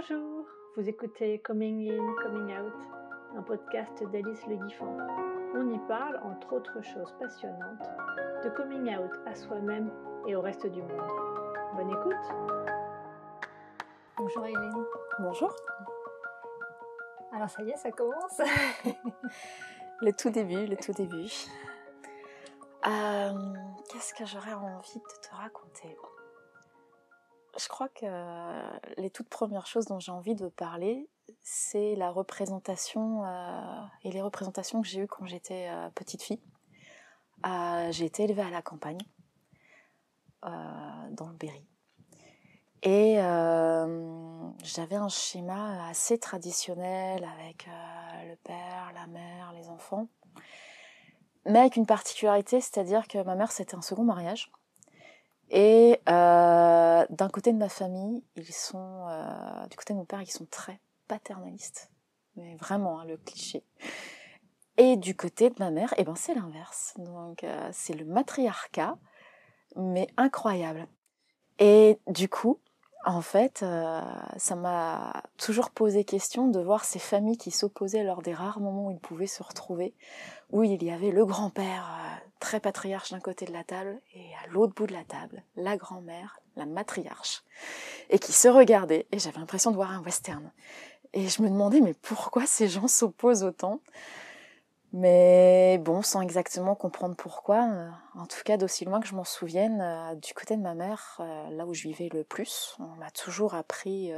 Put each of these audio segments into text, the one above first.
Bonjour, vous écoutez Coming In, Coming Out, un podcast d'Alice Le Guiffant. On y parle, entre autres choses passionnantes, de coming out à soi-même et au reste du monde. Bonne écoute Bonjour Hélène. Bonjour. Alors ça y est, ça commence Le tout début, le tout début. Euh, Qu'est-ce que j'aurais envie de te raconter? Je crois que les toutes premières choses dont j'ai envie de parler, c'est la représentation euh, et les représentations que j'ai eues quand j'étais euh, petite fille. Euh, j'ai été élevée à la campagne, dans le Berry. Et j'avais un schéma assez traditionnel avec le père, la mère, les enfants. Mais avec une particularité, c'est-à-dire que ma mère, c'était un second mariage. Et euh, d'un côté de ma famille, ils sont, euh, du côté de mon père, ils sont très paternalistes, mais vraiment hein, le cliché. Et du côté de ma mère, eh ben c'est l'inverse. Donc euh, c'est le matriarcat, mais incroyable. Et du coup, en fait, euh, ça m'a toujours posé question de voir ces familles qui s'opposaient lors des rares moments où ils pouvaient se retrouver, où il y avait le grand-père euh, très patriarche d'un côté de la table et à l'autre bout de la table, la grand-mère, la matriarche, et qui se regardaient, et j'avais l'impression de voir un western. Et je me demandais, mais pourquoi ces gens s'opposent autant? Mais bon, sans exactement comprendre pourquoi, euh, en tout cas d'aussi loin que je m'en souvienne, euh, du côté de ma mère, euh, là où je vivais le plus, on m'a toujours appris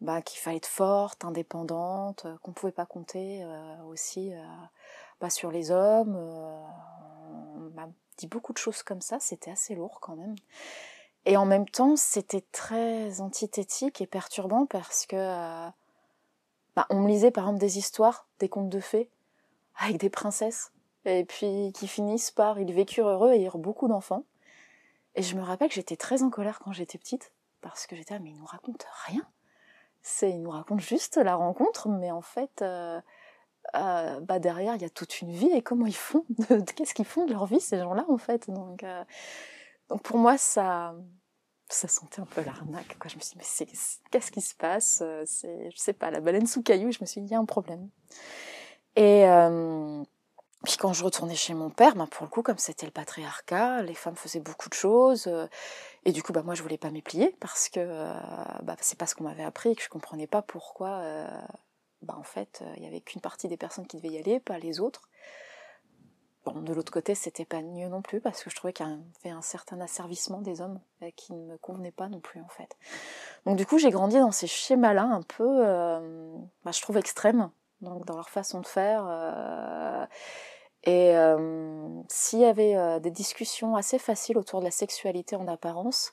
bah, qu'il fallait être forte, indépendante, qu'on ne pouvait pas compter aussi bah, sur les hommes. on m'a dit beaucoup de choses comme ça, c'était assez lourd quand même. Et en même temps, c'était très antithétique et perturbant parce que bah, on me lisait par exemple des histoires, des contes de fées avec des princesses, et puis qui finissent par ils vécurent heureux et eurent beaucoup d'enfants. Et je me rappelle que j'étais très en colère quand j'étais petite, parce que j'étais, ah, mais ils nous racontent rien. C'est, ils nous racontent juste la rencontre, mais en fait, euh, euh, bah derrière, il y a toute une vie, et comment ils font, qu'est-ce qu'ils font de leur vie, ces gens-là, en fait. Donc, euh, donc pour moi, ça, ça sentait un peu l'arnaque. Quoi. Je me suis dit, mais qu'est-ce qui se passe? C'est, je sais pas, la baleine sous caillou. Je me suis dit, il y a un problème. Et euh, puis quand je retournais chez mon père, bah, pour le coup, comme c'était le patriarcat, les femmes faisaient beaucoup de choses. Euh, et du coup, bah, moi, je voulais pas m'y plier parce que euh, bah, c'est pas ce qu'on m'avait appris et que je comprenais pas pourquoi, en fait, il y avait qu'une partie des personnes qui devaient y aller, pas les autres. Bon, de l'autre côté, c'était pas mieux non plus parce que je trouvais qu'il y avait un certain asservissement des hommes qui ne me convenait pas non plus, en fait. Donc, du coup, j'ai grandi dans ces schémas-là un peu, je trouve extrêmes donc dans leur façon de faire. Euh, et euh, s'il y avait euh, des discussions assez faciles autour de la sexualité en apparence,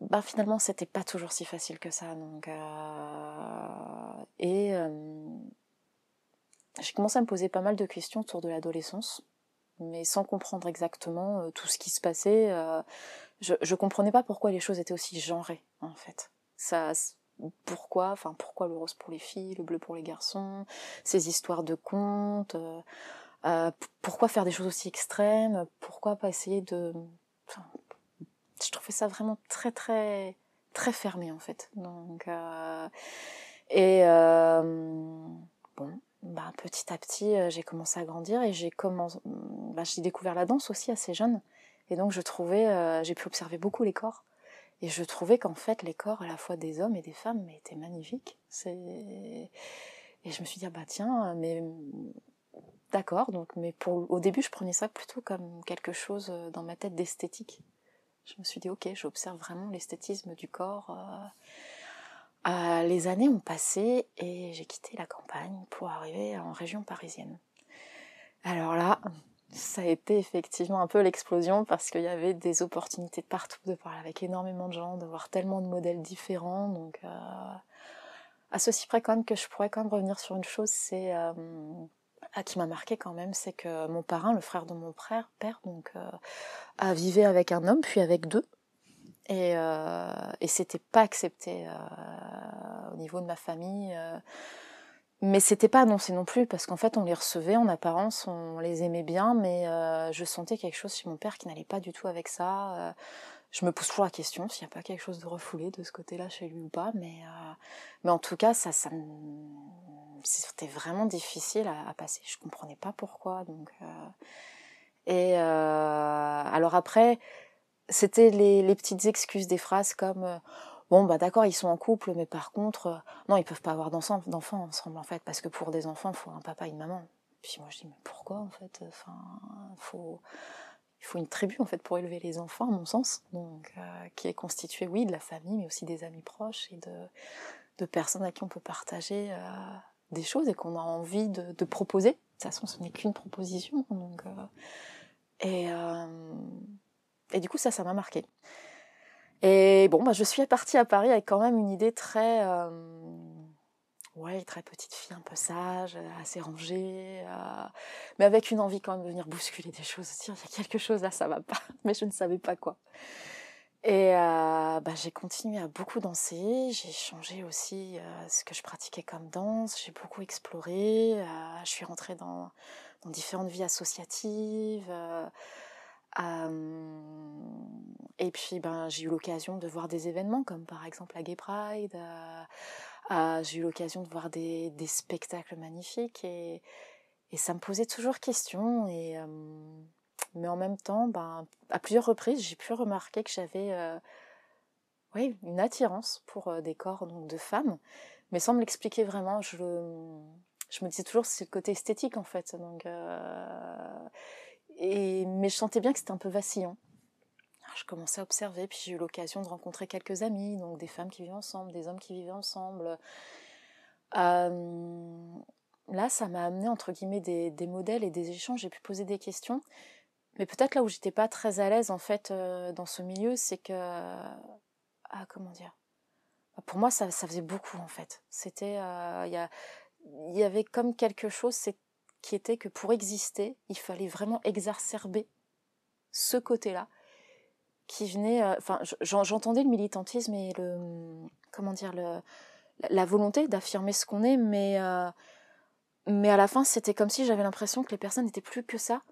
ben finalement c'était pas toujours si facile que ça. Donc, et j'ai commencé à me poser pas mal de questions autour de l'adolescence, mais sans comprendre exactement tout ce qui se passait. je, je comprenais pas pourquoi les choses étaient aussi genrées en fait. Ça, pourquoi, enfin pourquoi le rose pour les filles, le bleu pour les garçons, ces histoires de contes, euh, euh, pourquoi faire des choses aussi extrêmes, pourquoi pas essayer de, je trouvais ça vraiment très très très fermé en fait. Donc euh, et bon, bah, petit à petit j'ai commencé à grandir et j'ai commencé, bah, j'ai découvert la danse aussi assez jeune et donc je trouvais, j'ai pu observer beaucoup les corps et je trouvais qu'en fait, les corps à la fois des hommes et des femmes étaient magnifiques. Et je me suis dit, ah bah tiens, mais d'accord, donc, mais pour, au début, je prenais ça plutôt comme quelque chose euh, dans ma tête d'esthétique. Je me suis dit, ok, j'observe vraiment l'esthétisme du corps. Euh, les années ont passé et j'ai quitté la campagne pour arriver en région parisienne. Alors là, ça a été effectivement un peu l'explosion parce qu'il y avait des opportunités de partout, de parler avec énormément de gens, de voir tellement de modèles différents. Donc, euh, à ceci près quand même que je pourrais quand même revenir sur une chose, c'est euh, qui m'a marqué quand même, c'est que mon parrain, le frère de mon frère, père, donc euh, a vivé avec un homme puis avec deux. Et, euh, et c'était pas accepté au niveau de ma famille. Mais c'était pas annoncé non plus parce qu'en fait on les recevait en apparence, on les aimait bien, mais euh, je sentais quelque chose chez mon père qui n'allait pas du tout avec ça. Euh, je me pose toujours la question s'il n'y a pas quelque chose de refoulé de ce côté-là chez lui ou pas, mais, mais en tout cas, ça, ça c'était vraiment difficile à, passer. Je comprenais pas pourquoi. Donc, et alors après, c'était les, petites excuses des phrases comme bon bah d'accord ils sont en couple mais par contre non ils peuvent pas avoir d'enfants ensemble en fait parce que pour des enfants il faut un papa et une maman. Puis moi je dis mais pourquoi en fait enfin faut il faut une tribu en fait pour élever les enfants à mon sens donc euh, qui est constituée oui de la famille mais aussi des amis proches et de, personnes à qui on peut partager euh, des choses et qu'on a envie de, proposer. De toute façon ce n'est qu'une proposition donc euh, et et du coup ça ça m'a marqué et bon bah je suis partie à Paris avec quand même une idée très ouais, très petite fille, un peu sage, assez rangée, euh, mais avec une envie quand même de venir bousculer des choses, dire il y a quelque chose là, ça va pas, mais je ne savais pas quoi. Et euh, bah, j'ai continué à beaucoup danser, j'ai changé aussi euh, ce que je pratiquais comme danse, j'ai beaucoup exploré, je suis rentrée dans, dans différentes vies associatives. Et puis ben, j'ai eu l'occasion de voir des événements comme par exemple la Gay Pride, ah, j'ai eu l'occasion de voir des, spectacles magnifiques et, ça me posait toujours question. Et, euh, mais en même temps, ben, à plusieurs reprises, j'ai pu remarquer que j'avais euh, oui, une attirance pour euh, des corps donc, de femmes, mais sans me l'expliquer vraiment. Je, je me disais toujours c'est le côté esthétique en fait. Mais je sentais bien que c'était un peu vacillant je commençais à observer, puis j'ai eu l'occasion de rencontrer quelques amis, donc des femmes qui vivaient ensemble, des hommes qui vivaient ensemble. Euh, là, ça m'a amené entre guillemets des, modèles et des échanges. J'ai pu poser des questions, mais peut-être là où j'étais pas très à l'aise en fait euh, dans ce milieu, c'est que ah comment dire, pour moi ça, faisait beaucoup en fait. C'était euh, il y, avait comme quelque chose qui était que pour exister, il fallait vraiment exacerber ce côté-là qui venait. Euh, enfin, j'entendais le militantisme et le. Comment dire La volonté d'affirmer ce qu'on est, mais. Euh, mais à la fin, c'était comme si j'avais l'impression que les personnes n'étaient plus que ça.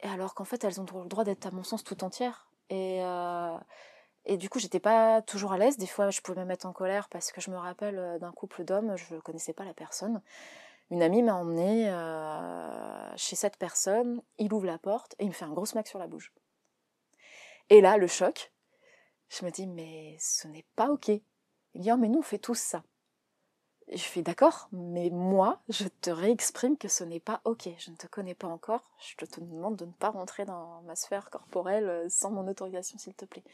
Et alors qu'en fait, elles ont le droit d'être, à mon sens, tout entières. Et. Euh, et du coup, j'étais pas toujours à l'aise. Des fois, je pouvais me mettre en colère parce que je me rappelle d'un couple d'hommes, je connaissais pas la personne. Une amie m'a emmenée chez cette personne, il ouvre la porte et il me fait un gros smack sur la bouche. Et là, le choc, je me dis, mais ce n'est pas OK. Il me dit, oh, mais nous, on fait tous ça. je fais d'accord, mais moi, je te réexprime que ce n'est pas OK. Je ne te connais pas encore. Je te demande de ne pas rentrer dans ma sphère corporelle euh, sans mon autorisation, s'il te plaît.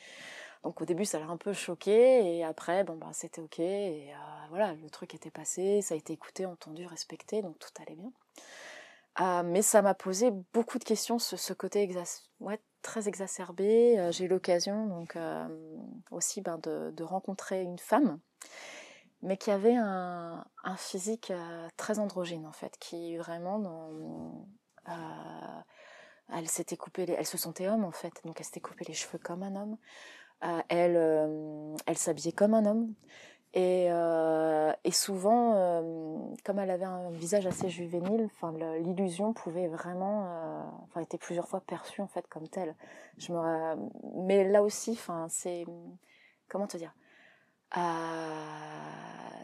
Donc au début, ça l'a un peu choqué, et après, bon, bah, c'était OK. Et euh, voilà, le truc était passé, ça a été écouté, entendu, respecté, donc tout allait bien. Euh, mais ça m'a posé beaucoup de questions, ce, côté très exacerbé. Euh, j'ai eu l'occasion donc aussi ben, de, rencontrer une femme, mais qui avait un, physique très androgyne en fait, qui vraiment elle s'était coupé, elle se sentait homme en fait, donc elle s'était coupé les cheveux comme un homme. Elle, elle s'habillait comme un homme. Et, euh, et souvent, euh, comme elle avait un visage assez juvénile, enfin l'illusion pouvait vraiment, euh, était plusieurs fois perçue en fait comme telle. Je me, mais là aussi, enfin c'est, comment te dire,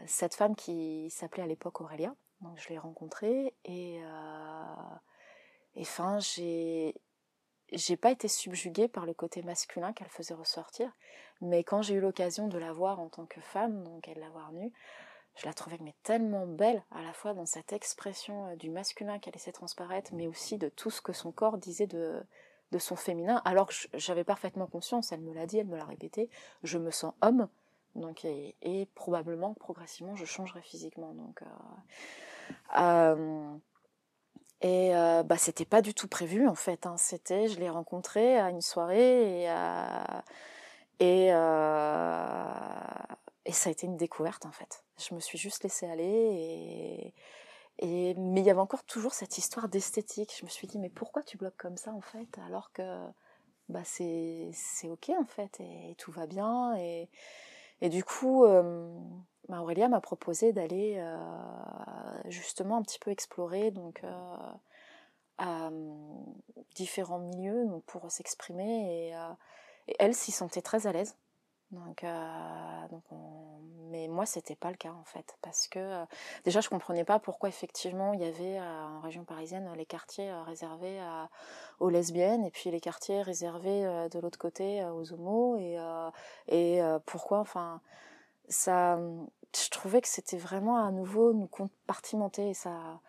cette femme qui s'appelait à l'époque Aurélia, donc je l'ai rencontrée et, et enfin j'ai j'ai pas été subjuguée par le côté masculin qu'elle faisait ressortir, mais quand j'ai eu l'occasion de la voir en tant que femme, donc elle l'avoir nue, je la trouvais mais tellement belle, à la fois dans cette expression euh, du masculin qu'elle laissait transparaître, mais aussi de tout ce que son corps disait de, de son féminin, alors que j'avais parfaitement conscience, elle me l'a dit, elle me l'a répété, je me sens homme, donc et, probablement progressivement je changerai physiquement. Donc euh, euh, et euh, bah, c'était pas du tout prévu en fait. Hein. C'était, je l'ai rencontré à une soirée et, et, euh, et ça a été une découverte en fait. Je me suis juste laissée aller mais il y avait encore toujours cette histoire d'esthétique. Je me suis dit mais pourquoi tu bloques comme ça en fait alors que bah c'est ok en fait et, tout va bien et et du coup euh, bah, Aurélia m'a proposé d'aller euh, justement un petit peu explorer donc euh, différents milieux pour s'exprimer et, Et elle s'y sentait très à l'aise. Donc, euh, donc mais moi c'était pas le cas en fait parce que euh, déjà je comprenais pas pourquoi effectivement il y avait euh, en région parisienne les quartiers réservés aux lesbiennes et puis les quartiers réservés de l'autre côté aux homos et et pourquoi enfin ça je trouvais que c'était vraiment à nouveau nous compartimenter et ça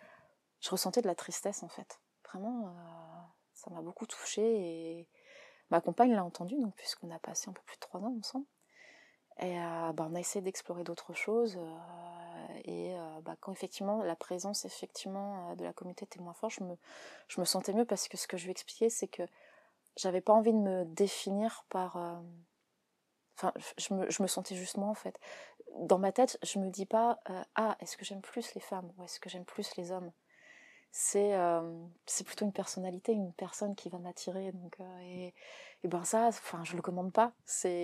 je ressentais de la tristesse en fait vraiment ça m'a beaucoup touchée et ma compagne l'a entendu donc puisqu'on a passé un peu plus de trois ans ensemble et euh, bah, on a essayé d'explorer d'autres choses. Euh, et euh, bah, quand effectivement la présence effectivement de la communauté était moins forte, je me, je me sentais mieux parce que ce que je lui expliquais, c'est que j'avais pas envie de me définir par. Enfin, je me, sentais justement en fait. Dans ma tête, je me dis pas ah est-ce que j'aime plus les femmes ou est-ce que j'aime plus les hommes? C'est c'est plutôt une personnalité, une personne qui va m'attirer. Donc, et, et, ben ça, enfin, je le commande pas. C'est,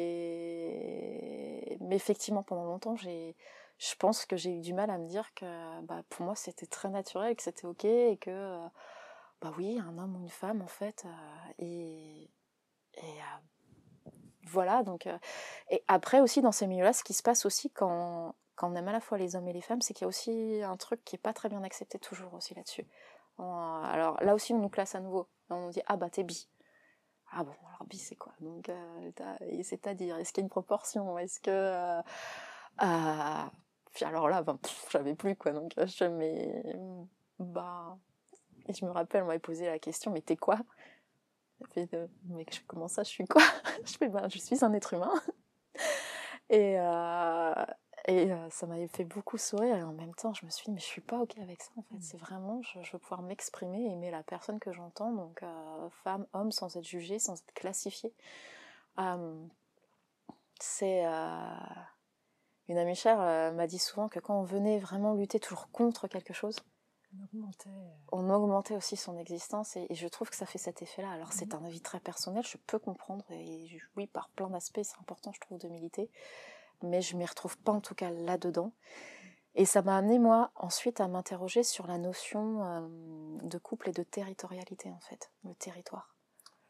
mais effectivement, pendant longtemps, j'ai, je pense que j'ai eu du mal à me dire que, bah, pour moi, c'était très naturel, que c'était ok, et que, bah oui, un homme ou une femme, en fait, et, et voilà. Donc, et après aussi dans ces milieux-là, ce qui se passe aussi quand quand on aime à la fois les hommes et les femmes, c'est qu'il y a aussi un truc qui est pas très bien accepté toujours aussi là-dessus. Alors là aussi, on nous classe à nouveau. On nous dit ah bah t'es bi. Ah bon, alors bi c'est quoi? Donc c'est-à-dire, est-ce qu'il y a une proportion? Est-ce que euh, puis alors là, ben, j'avais plus quoi. Donc je mais bah et je me rappelle, on m'avait posé la question, mais t'es quoi? Fait, mais comment ça, je suis quoi? Je fais, ben, je suis un être humain. Et, et ça m'avait fait beaucoup sourire et en même temps je me suis dit mais je suis pas ok avec ça en fait. Mmh. C'est vraiment je, veux pouvoir m'exprimer, aimer la personne que j'entends, donc femme, homme, sans être jugée, sans être classifiée. c'est une amie chère m'a dit souvent que quand on venait vraiment lutter toujours contre quelque chose, on augmentait, on augmentait aussi son existence et, je trouve que ça fait cet effet-là. Alors c'est mmh. un avis très personnel, je peux comprendre et oui par plein d'aspects c'est important je trouve de militer mais je m'y retrouve pas en tout cas là-dedans. Et ça m'a amené moi ensuite à m'interroger sur la notion euh, de couple et de territorialité en fait, le territoire.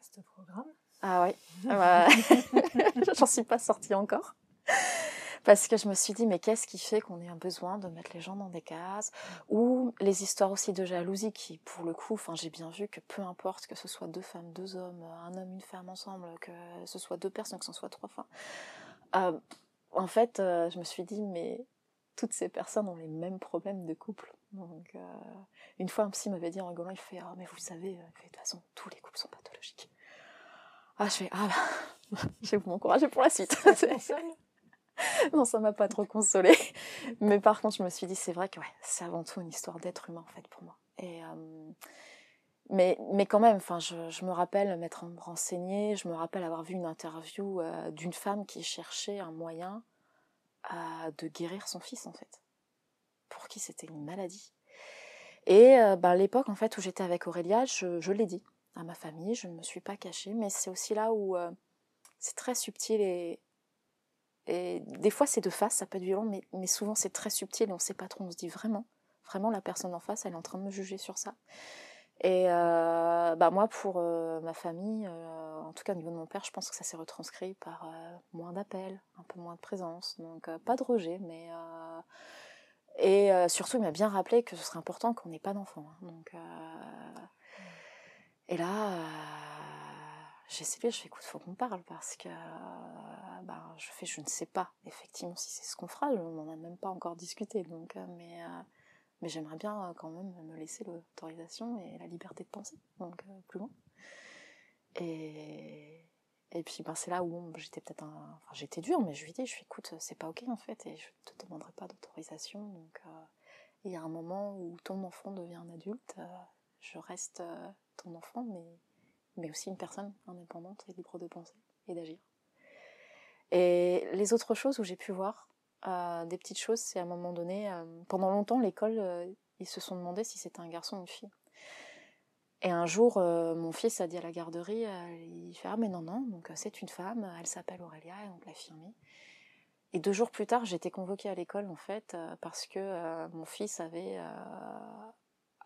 Ce programme Ah oui, j'en suis pas sortie encore. Parce que je me suis dit, mais qu'est-ce qui fait qu'on ait un besoin de mettre les gens dans des cases Ou les histoires aussi de jalousie qui, pour le coup, enfin, j'ai bien vu que peu importe que ce soit deux femmes, deux hommes, un homme, une femme ensemble, que ce soit deux personnes, que ce soit trois femmes, euh, en fait, euh, je me suis dit, mais toutes ces personnes ont les mêmes problèmes de couple. Donc, euh, une fois, un psy m'avait dit en rigolant, il fait, ah, mais vous savez, de toute façon, tous les couples sont pathologiques. Ah, je fais, ah, bah, je vais vous m'encourager pour la suite. non, ça m'a pas trop consolée. Mais par contre, je me suis dit, c'est vrai que ouais, c'est avant tout une histoire d'être humain, en fait, pour moi. Et, mais, mais quand même, je, je, me rappelle m'être renseignée, je me rappelle avoir vu une interview euh, d'une femme qui cherchait un moyen euh, de guérir son fils, en fait, pour qui c'était une maladie. Et euh, ben, l'époque, en fait, où j'étais avec Aurélia, je, je l'ai dit à ma famille, je ne me suis pas cachée, mais c'est aussi là où c'est très subtil et, et des fois c'est de face, ça peut être violent, mais, souvent c'est très subtil et on ne sait pas trop, on se dit vraiment, vraiment la personne en face, elle est en train de me juger sur ça. Et euh, bah moi, pour euh, ma famille, euh, en tout cas au niveau de mon père, je pense que ça s'est retranscrit par moins d'appels, un peu moins de présence. Donc pas de rejet, mais... et surtout, il m'a bien rappelé que ce serait important qu'on n'ait pas d'enfants. Hein. donc, et là, j'ai essayé, je fais écoute, faut qu'on parle parce que bah, je fais, je ne sais pas effectivement si c'est ce qu'on fera, on n'en a même pas encore discuté. Donc, mais mais j'aimerais bien euh, quand même me laisser l'autorisation et la liberté de penser, donc euh, plus loin. Et, puis ben, c'est là où j'étais peut-être un... J'étais dure, mais je lui dis, je lui écoute, c'est pas ok en fait, et je te demanderai pas d'autorisation. Donc euh, il y a un moment où ton enfant devient un adulte, je reste ton enfant, mais, mais aussi une personne indépendante et libre de penser et d'agir. Et les autres choses où j'ai pu voir, des petites choses, c'est à un moment donné, euh, pendant longtemps, l'école, euh, ils se sont demandé si c'était un garçon ou une fille. Et un jour, euh, mon fils a dit à la garderie, il fait Ah, mais non, non, donc c'est une femme, elle s'appelle Aurélia, et donc l'affirmer. Et deux jours plus tard, j'étais convoquée à l'école, en fait, parce que mon fils avait,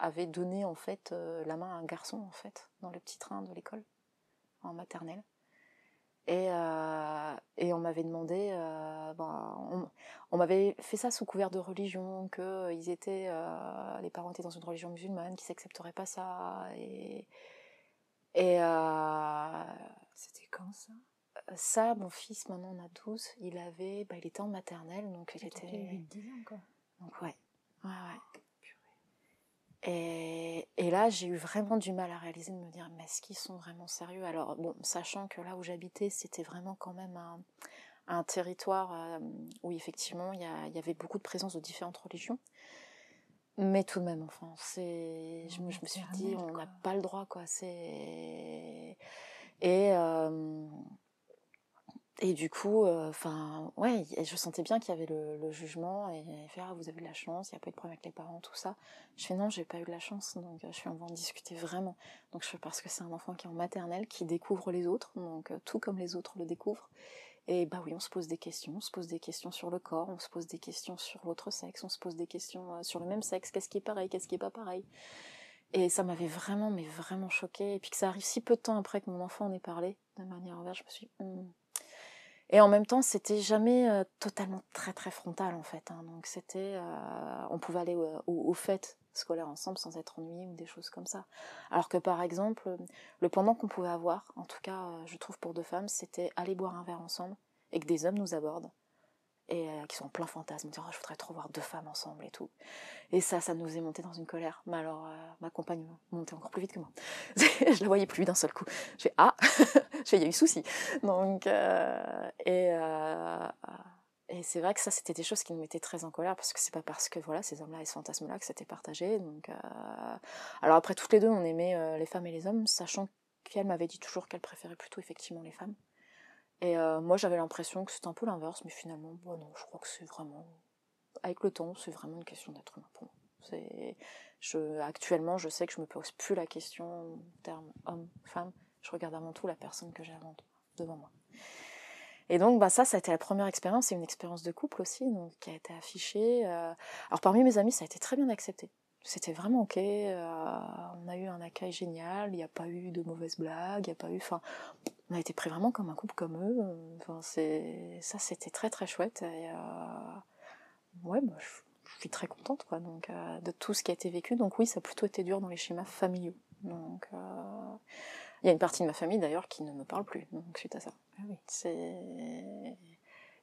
avait donné, en fait, la main à un garçon, en fait, dans le petit train de l'école, en maternelle. Et, euh, et on m'avait demandé, euh, ben, on, on m'avait fait ça sous couvert de religion, que ils étaient, euh, les parents étaient dans une religion musulmane, qu'ils n'accepteraient pas ça. Et, et C'était quand ça? ça, mon fils, maintenant on a 12, il avait, bah, il était en maternelle, donc il était. 8-10 ans, quoi. Donc ouais, ouais, ouais. Et, et là, j'ai eu vraiment du mal à réaliser, de me dire, mais est-ce qu'ils sont vraiment sérieux? Alors, bon, sachant que là où j'habitais, c'était vraiment quand même un, un territoire euh, où effectivement il y, avait beaucoup de présence de différentes religions. Mais tout de même, enfin, c'est, je, me- je me suis dit, on n'a pas le droit, quoi. C'est et euh, et du coup, euh, enfin, ouais, je sentais bien qu'il y avait le, jugement et fait ah vous avez de la chance, il n'y a pas eu de problème avec les parents, tout ça. Je fais non, j'ai pas eu de la chance, donc euh, je fais on va en discuter vraiment. Donc je fais parce que c'est un enfant qui est en maternelle, qui découvre les autres, donc euh, tout comme les autres le découvrent. Et bah oui, on se pose des questions, on se pose des questions sur le corps, on se pose des questions sur l'autre sexe, on se pose des questions euh, sur le même sexe, qu'est-ce qui est pareil, qu'est-ce qui est pas pareil. Et ça m'avait vraiment, mais vraiment choquée. Et puis que ça arrive si peu de temps après que mon enfant en ait parlé, de manière ouverte, je me suis dit, Hmm. Et en même temps, c'était jamais euh, totalement très très frontal en fait. hein. Donc c'était, euh, on pouvait aller au, au, aux fêtes scolaires ensemble sans être ennuyé ou des choses comme ça. Alors que par exemple, le pendant qu'on pouvait avoir, en tout cas, euh, je trouve pour deux femmes, c'était aller boire un verre ensemble et que des hommes nous abordent et euh, qui sont en plein fantasme, dire oh, je voudrais trop voir deux femmes ensemble et tout. Et ça, ça nous est monté dans une colère. Mais alors, euh, ma compagne montait encore plus vite que moi. je la voyais plus d'un seul coup. J'ai ah, j'ai il y a eu souci. Donc euh, et c'est vrai que ça, c'était des choses qui nous mettaient très en colère parce que c'est pas parce que voilà ces hommes-là et ce fantasme-là que c'était partagé. Donc alors après toutes les deux, on aimait les femmes et les hommes, sachant qu'elle m'avait dit toujours qu'elle préférait plutôt effectivement les femmes. Et euh, moi, j'avais l'impression que c'était un peu l'inverse, mais finalement, bon, non, je crois que c'est vraiment, avec le temps, c'est vraiment une question d'être humain pour moi. Actuellement, je sais que je me pose plus la question en termes homme-femme. Je regarde avant tout la personne que j'ai devant moi. Et donc, bah, ça, ça a été la première expérience, et une expérience de couple aussi, donc, qui a été affichée. euh. Alors, parmi mes amis, ça a été très bien accepté. C'était vraiment ok. euh, on a eu un accueil génial. Il n'y a pas eu de mauvaises blagues. Il n'y a pas eu. Enfin, on a été pris vraiment comme un couple comme eux. Enfin, c'est ça, c'était très très chouette. Et, euh, ouais, bah, je, suis très contente quoi. Donc euh, de tout ce qui a été vécu. Donc oui, ça a plutôt été dur dans les schémas familiaux. Donc euh, il y a une partie de ma famille d'ailleurs qui ne me parle plus. Donc suite à ça. Ah oui. C'est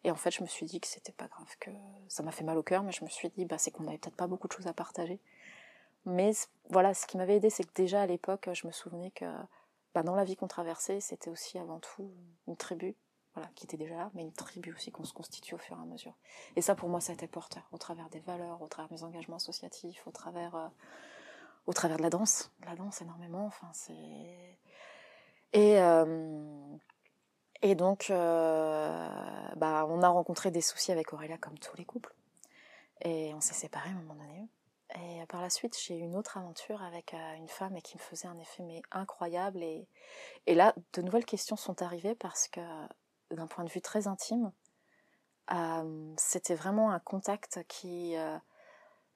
et en fait, je me suis dit que c'était pas grave, que ça m'a fait mal au cœur, mais je me suis dit, bah, c'est qu'on avait peut-être pas beaucoup de choses à partager. Mais voilà, ce qui m'avait aidé, c'est que déjà à l'époque, je me souvenais que bah, dans la vie qu'on traversait, c'était aussi avant tout une tribu, voilà, qui était déjà là, mais une tribu aussi qu'on se constitue au fur et à mesure. Et ça, pour moi, ça a été porteur, au travers des valeurs, au travers de mes engagements associatifs, au travers, euh, au travers de la danse. La danse, énormément, enfin, c'est. Et. euh, donc, euh, bah, on a rencontré des soucis avec Aurélia comme tous les couples. Et on s'est séparés à un moment donné. Et par la suite, j'ai eu une autre aventure avec euh, une femme qui me faisait un effet incroyable. Et, là, de nouvelles questions sont arrivées parce que, d'un point de vue très intime, euh, c'était vraiment un contact qui, euh,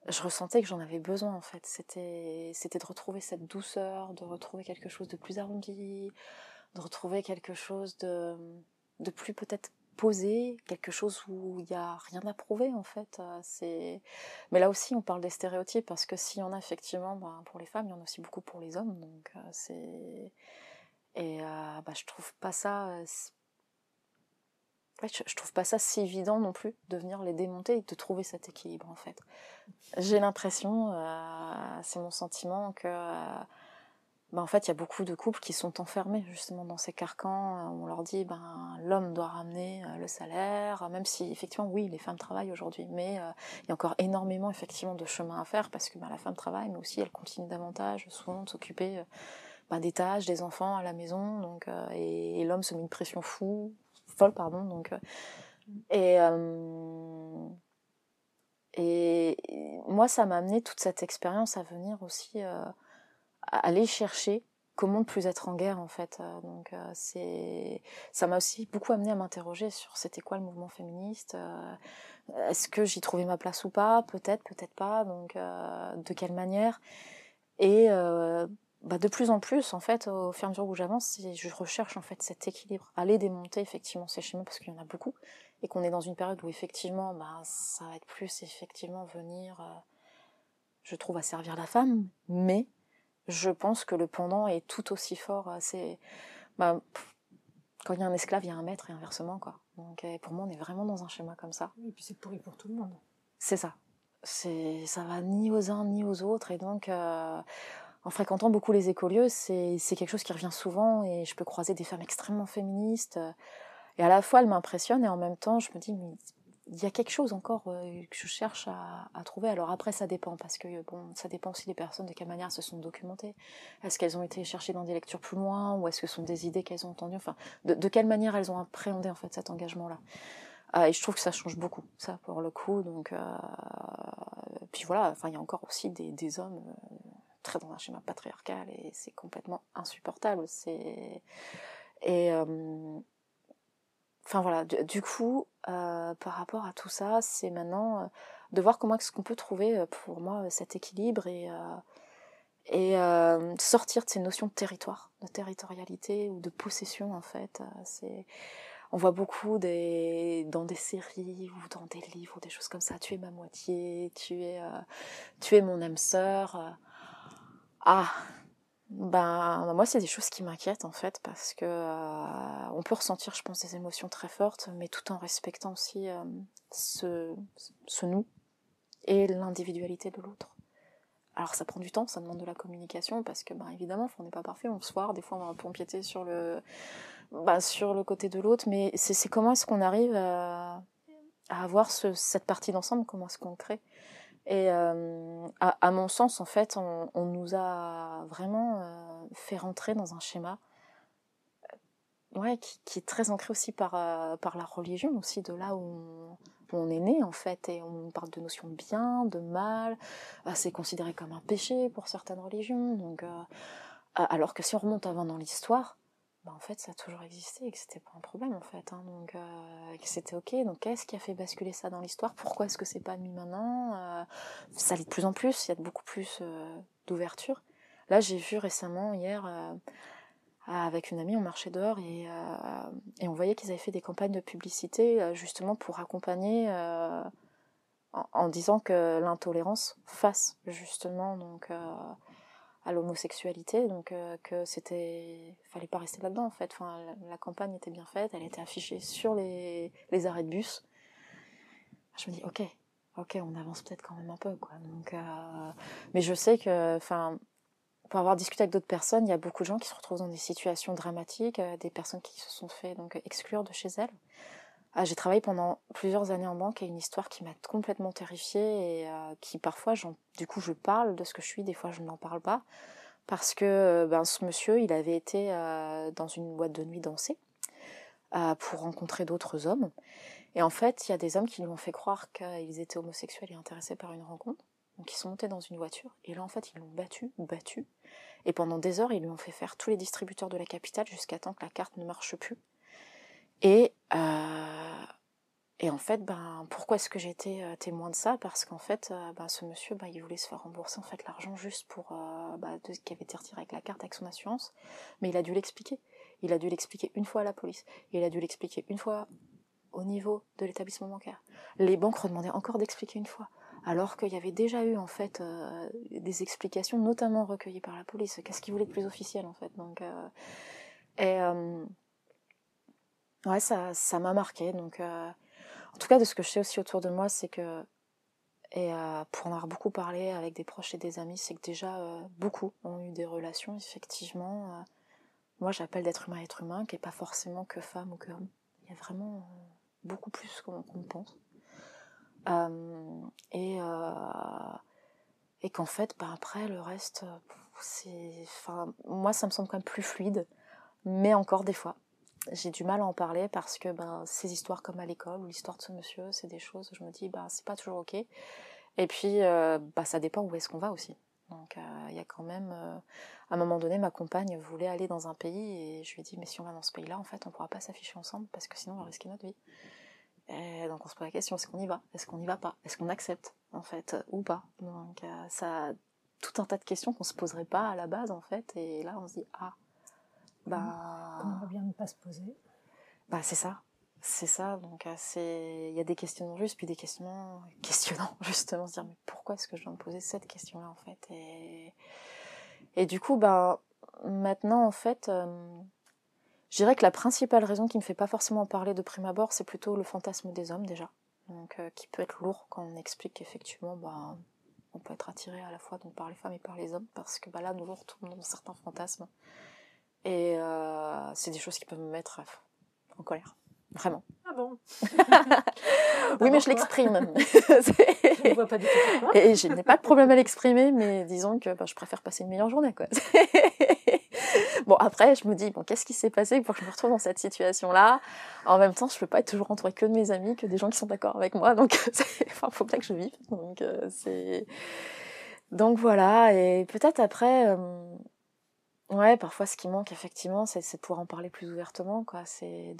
je ressentais que j'en avais besoin en fait. C'était, de retrouver cette douceur, de retrouver quelque chose de plus arrondi, de retrouver quelque chose de plus peut-être posé, quelque chose où il n'y a rien à prouver en fait. Euh, C'est... Mais là aussi on parle des stéréotypes parce que s'il y en a effectivement ben, pour les femmes, il y en a aussi beaucoup pour les hommes. Donc euh, c'est... Et euh, bah, je trouve pas ça... je, trouve pas ça si évident non plus de venir les démonter et de trouver cet équilibre en fait. J'ai l'impression, c'est mon sentiment que ben, en fait, il y a beaucoup de couples qui sont enfermés justement dans ces carcans euh, on leur dit ben l'homme doit ramener euh, le salaire, euh, même si effectivement oui les femmes travaillent aujourd'hui, mais il y a encore énormément effectivement de chemin à faire parce que ben, la femme travaille, mais aussi elle continue davantage souvent de s'occuper ben, des tâches, des enfants à la maison, donc euh, et, l'homme se met une pression fou, folle pardon, donc euh, et et moi ça m'a amené toute cette expérience à venir aussi aller chercher comment ne plus être en guerre en fait. Euh, Donc euh, c'est ça m'a aussi beaucoup amené à m'interroger sur c'était quoi le mouvement féministe. euh, Est-ce que j'y trouvais ma place ou pas? Peut-être, peut-être pas. Donc de quelle manière? Et bah, de plus en plus, en fait, au fur et à mesure où j'avance, je recherche en fait cet équilibre, aller démonter effectivement ces schémas parce qu'il y en a beaucoup, et qu'on est dans une période où effectivement, bah, ça va être plus effectivement venir, je trouve, à servir la femme, mais je pense que le pendant est tout aussi fort. C'est bah, quand il y a un esclave, il y a un maître et inversement quoi. Donc pour moi, on est vraiment dans un schéma comme ça. Et puis c'est pourri pour tout le monde. C'est ça. C'est ça va ni aux uns ni aux autres, et donc. Euh, en fréquentant beaucoup les écolieux, c'est quelque chose qui revient souvent et je peux croiser des femmes extrêmement féministes. Et à la fois, elles m'impressionnent et en même temps, je me dis, mais il y a quelque chose encore euh, que je cherche à, trouver. Alors après, ça dépend parce que bon, ça dépend aussi des personnes, de quelle manière se sont documentées. Est-ce qu'elles ont été cherchées dans des lectures plus loin ou est-ce que ce sont des idées qu'elles ont entendues? Enfin, de, quelle manière elles ont appréhendé en fait cet engagement-là? Ah, Et je trouve que ça change beaucoup, ça pour le coup. Donc, euh, puis voilà. Enfin, il y a encore aussi des, hommes. Euh, très dans un schéma patriarcal et c'est complètement insupportable. C'est et euh, enfin voilà. Du, coup, euh, par rapport à tout ça, c'est maintenant euh, de voir comment est-ce qu'on peut trouver pour moi cet équilibre et sortir de ces notions de territoire, de territorialité ou de possession en fait. on voit beaucoup des, dans des séries ou dans des livres ou des choses comme ça. Tu es ma moitié, tu es, tu es mon âme sœur. Ah, ben moi c'est des choses qui m'inquiètent en fait parce que euh, on peut ressentir je pense des émotions très fortes mais tout en respectant aussi euh, ce, nous et l'individualité de l'autre. Alors ça prend du temps, ça demande de la communication parce que ben évidemment on n'est pas parfait, on se voit, des fois on va un peu empiéter sur le ben, sur le côté de l'autre mais c'est comment est-ce qu'on arrive à, à avoir ce, cette partie d'ensemble, comment est-ce qu'on crée? Et euh, à, mon sens, en fait, on, nous a vraiment euh, fait rentrer dans un schéma euh, ouais, qui, est très ancré aussi par, par la religion, aussi de là où on, est né, en fait. Et on parle de notions de bien, de mal. c'est considéré comme un péché pour certaines religions. Donc, alors que si on remonte avant dans l'histoire, bah, en fait ça a toujours existé et que c'était pas un problème en fait hein, donc euh, que c'était ok. Donc qu'est-ce qui a fait basculer ça dans l'histoire? Pourquoi est-ce que c'est pas mis maintenant? Euh, ça l'est de plus en plus il y a beaucoup plus euh, d'ouverture. Là j'ai vu récemment hier avec une amie on marchait dehors et, on voyait qu'ils avaient fait des campagnes de publicité justement pour accompagner en, en, disant que l'intolérance fasse justement donc à l'homosexualité, donc euh, que c'était, fallait pas rester là-dedans en fait. Enfin, la, campagne était bien faite, elle était affichée sur les, arrêts de bus. Je me dis ok, ok, on avance peut-être quand même un peu quoi. Donc, euh, mais je sais que, enfin, pour avoir discuté avec d'autres personnes, il y a beaucoup de gens qui se retrouvent dans des situations dramatiques, euh, des personnes qui se sont fait donc exclure de chez elles. Ah, j'ai travaillé pendant plusieurs années en banque et une histoire qui m'a complètement terrifiée et euh, qui parfois, du coup, je parle de ce que je suis, des fois je n'en parle pas, parce que euh, ben, ce monsieur, il avait été euh, dans une boîte de nuit danser pour rencontrer d'autres hommes. Et en fait, il y a des hommes qui lui ont fait croire qu'ils étaient homosexuels et intéressés par une rencontre. Donc ils sont montés dans une voiture et là en fait ils l'ont battu, battu. Et pendant des heures ils lui ont fait faire tous les distributeurs de la capitale jusqu'à temps que la carte ne marche plus. Et, euh, et en fait, ben, pourquoi est-ce que j'ai été euh, témoin de ça? Parce qu'en fait, euh, ben, ce monsieur, ben, il voulait se faire rembourser en fait l'argent juste pour ben, de, qui avait été retiré avec la carte avec son assurance, mais il a dû l'expliquer. Il a dû l'expliquer une fois à la police. Il a dû l'expliquer une fois au niveau de l'établissement bancaire. Les banques redemandaient encore d'expliquer une fois, alors qu'il y avait déjà eu en fait des explications, notamment recueillies par la police. Qu'est-ce qu'il voulait de plus officiel en fait? Donc, et Ouais, ça, ça m'a marqué. Donc, euh, en tout cas, de ce que je sais aussi autour de moi, c'est que, et euh, pour en avoir beaucoup parlé avec des proches et des amis, c'est que déjà euh, beaucoup ont eu des relations, effectivement. moi, j'appelle d'être humain à être humain, qui n'est pas forcément que femme ou que homme. Il y a vraiment beaucoup plus qu'on pense. et et qu'en fait, ben après, le reste, c'est. Enfin, moi, ça me semble quand même plus fluide, mais encore des fois j'ai du mal à en parler parce que ben, ces histoires comme à l'école ou l'histoire de ce monsieur, c'est des choses où je me dis ben, c'est pas toujours ok. Et puis euh, bah, ça dépend où est-ce qu'on va aussi. Donc euh, il y a quand même, euh, à un moment donné, ma compagne voulait aller dans un pays et je lui ai dit mais si on va dans ce pays-là, en fait, on pourra pas s'afficher ensemble parce que sinon on va risquer notre vie. Et donc on se pose la question est-ce qu'on y va? Est-ce qu'on y va pas? Est-ce qu'on accepte en fait ou pas? Donc ça tout un tas de questions qu'on se poserait pas à la base en fait. Et là, on se dit ah, bah, Qu'on va bien ne pas se poser. bah c'est ça, c'est ça. Donc euh, il y a des questionnements justes puis des questionnements questionnants justement, se dire mais pourquoi est-ce que je dois me poser cette question-là en fait? Et et du coup bah maintenant en fait. euh, je dirais que la principale raison qui me fait pas forcément en parler de prime abord, c'est plutôt le fantasme des hommes déjà. Donc, euh, qui peut être lourd quand on explique qu'effectivement, bah, on peut être attiré à la fois donc, par les femmes et par les hommes, parce que bah, là, nous on retombe dans certains fantasmes. Et euh, c'est des choses qui peuvent me mettre en colère. Vraiment. Ah bon? Oui, mais je l'exprime. Je ne vois pas du tout. Et je n'ai pas de problème à l'exprimer, mais disons que bah, je préfère passer une meilleure journée. Quoi. bon, après, je me dis, bon, qu'est-ce qui s'est passé pour que je me retrouve dans cette situation-là? En même temps, je peux pas être toujours entourée que de mes amis, que des gens qui sont d'accord avec moi, donc il enfin, faut bien que je vive. Donc, euh, c'est... donc voilà, et peut-être après... euh, Ouais, parfois ce qui manque effectivement, c'est de pouvoir en parler plus ouvertement, quoi. C'est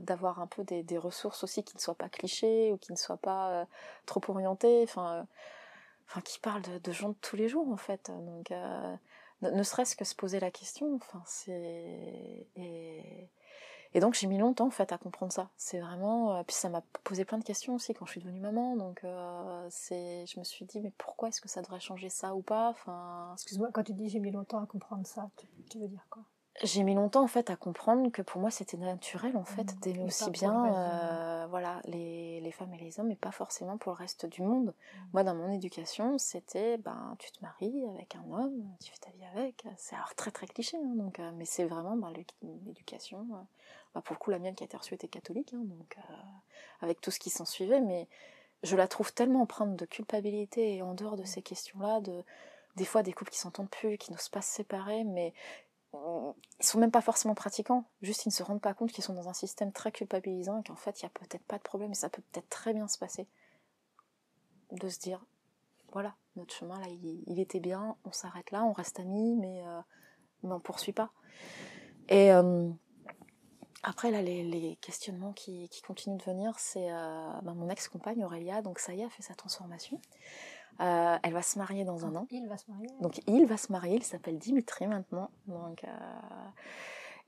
d'avoir un peu des, des ressources aussi qui ne soient pas clichés ou qui ne soient pas euh, trop orientées, enfin, euh, enfin qui parlent de, de gens de tous les jours en fait. Donc, euh, ne, ne serait-ce que se poser la question, enfin c'est et, et donc j'ai mis longtemps en fait à comprendre ça. C'est vraiment, euh, puis ça m'a posé plein de questions aussi quand je suis devenue maman. Donc euh, c'est, je me suis dit mais pourquoi est-ce que ça devrait changer ça ou pas, enfin. Excuse-moi, quand tu dis j'ai mis longtemps à comprendre ça, tu, tu veux dire quoi? J'ai mis longtemps en fait à comprendre que pour moi c'était naturel en fait Mmh, d'aimer aussi bien le euh, voilà les, les femmes et les hommes et pas forcément pour le reste du monde. Mmh. Moi dans mon éducation c'était ben tu te maries avec un homme, tu fais ta vie avec. C'est alors très très cliché hein, donc euh, mais c'est vraiment ben, l'é- l'éducation. euh, ben, pour le coup la mienne qui a été reçue était catholique hein, donc euh, avec tout ce qui s'en suivait mais je la trouve tellement empreinte de culpabilité et en dehors de ces questions-là de des fois des couples qui s'entendent plus, qui n'osent pas se séparer mais euh, ils sont même pas forcément pratiquants, juste ils ne se rendent pas compte qu'ils sont dans un système très culpabilisant et qu'en fait il y a peut-être pas de problème et ça peut peut-être très bien se passer. De se dire, voilà, notre chemin là il, il était bien, on s'arrête là, on reste amis, mais, euh, mais on poursuit pas. Et euh, après là les, les questionnements qui, qui continuent de venir, c'est euh, ben, mon ex-compagne Aurélia, donc ça y est, a fait sa transformation. Euh, elle va se marier dans un an. Il va se marier. Donc il va se marier, il s'appelle Dimitri maintenant. Donc, euh,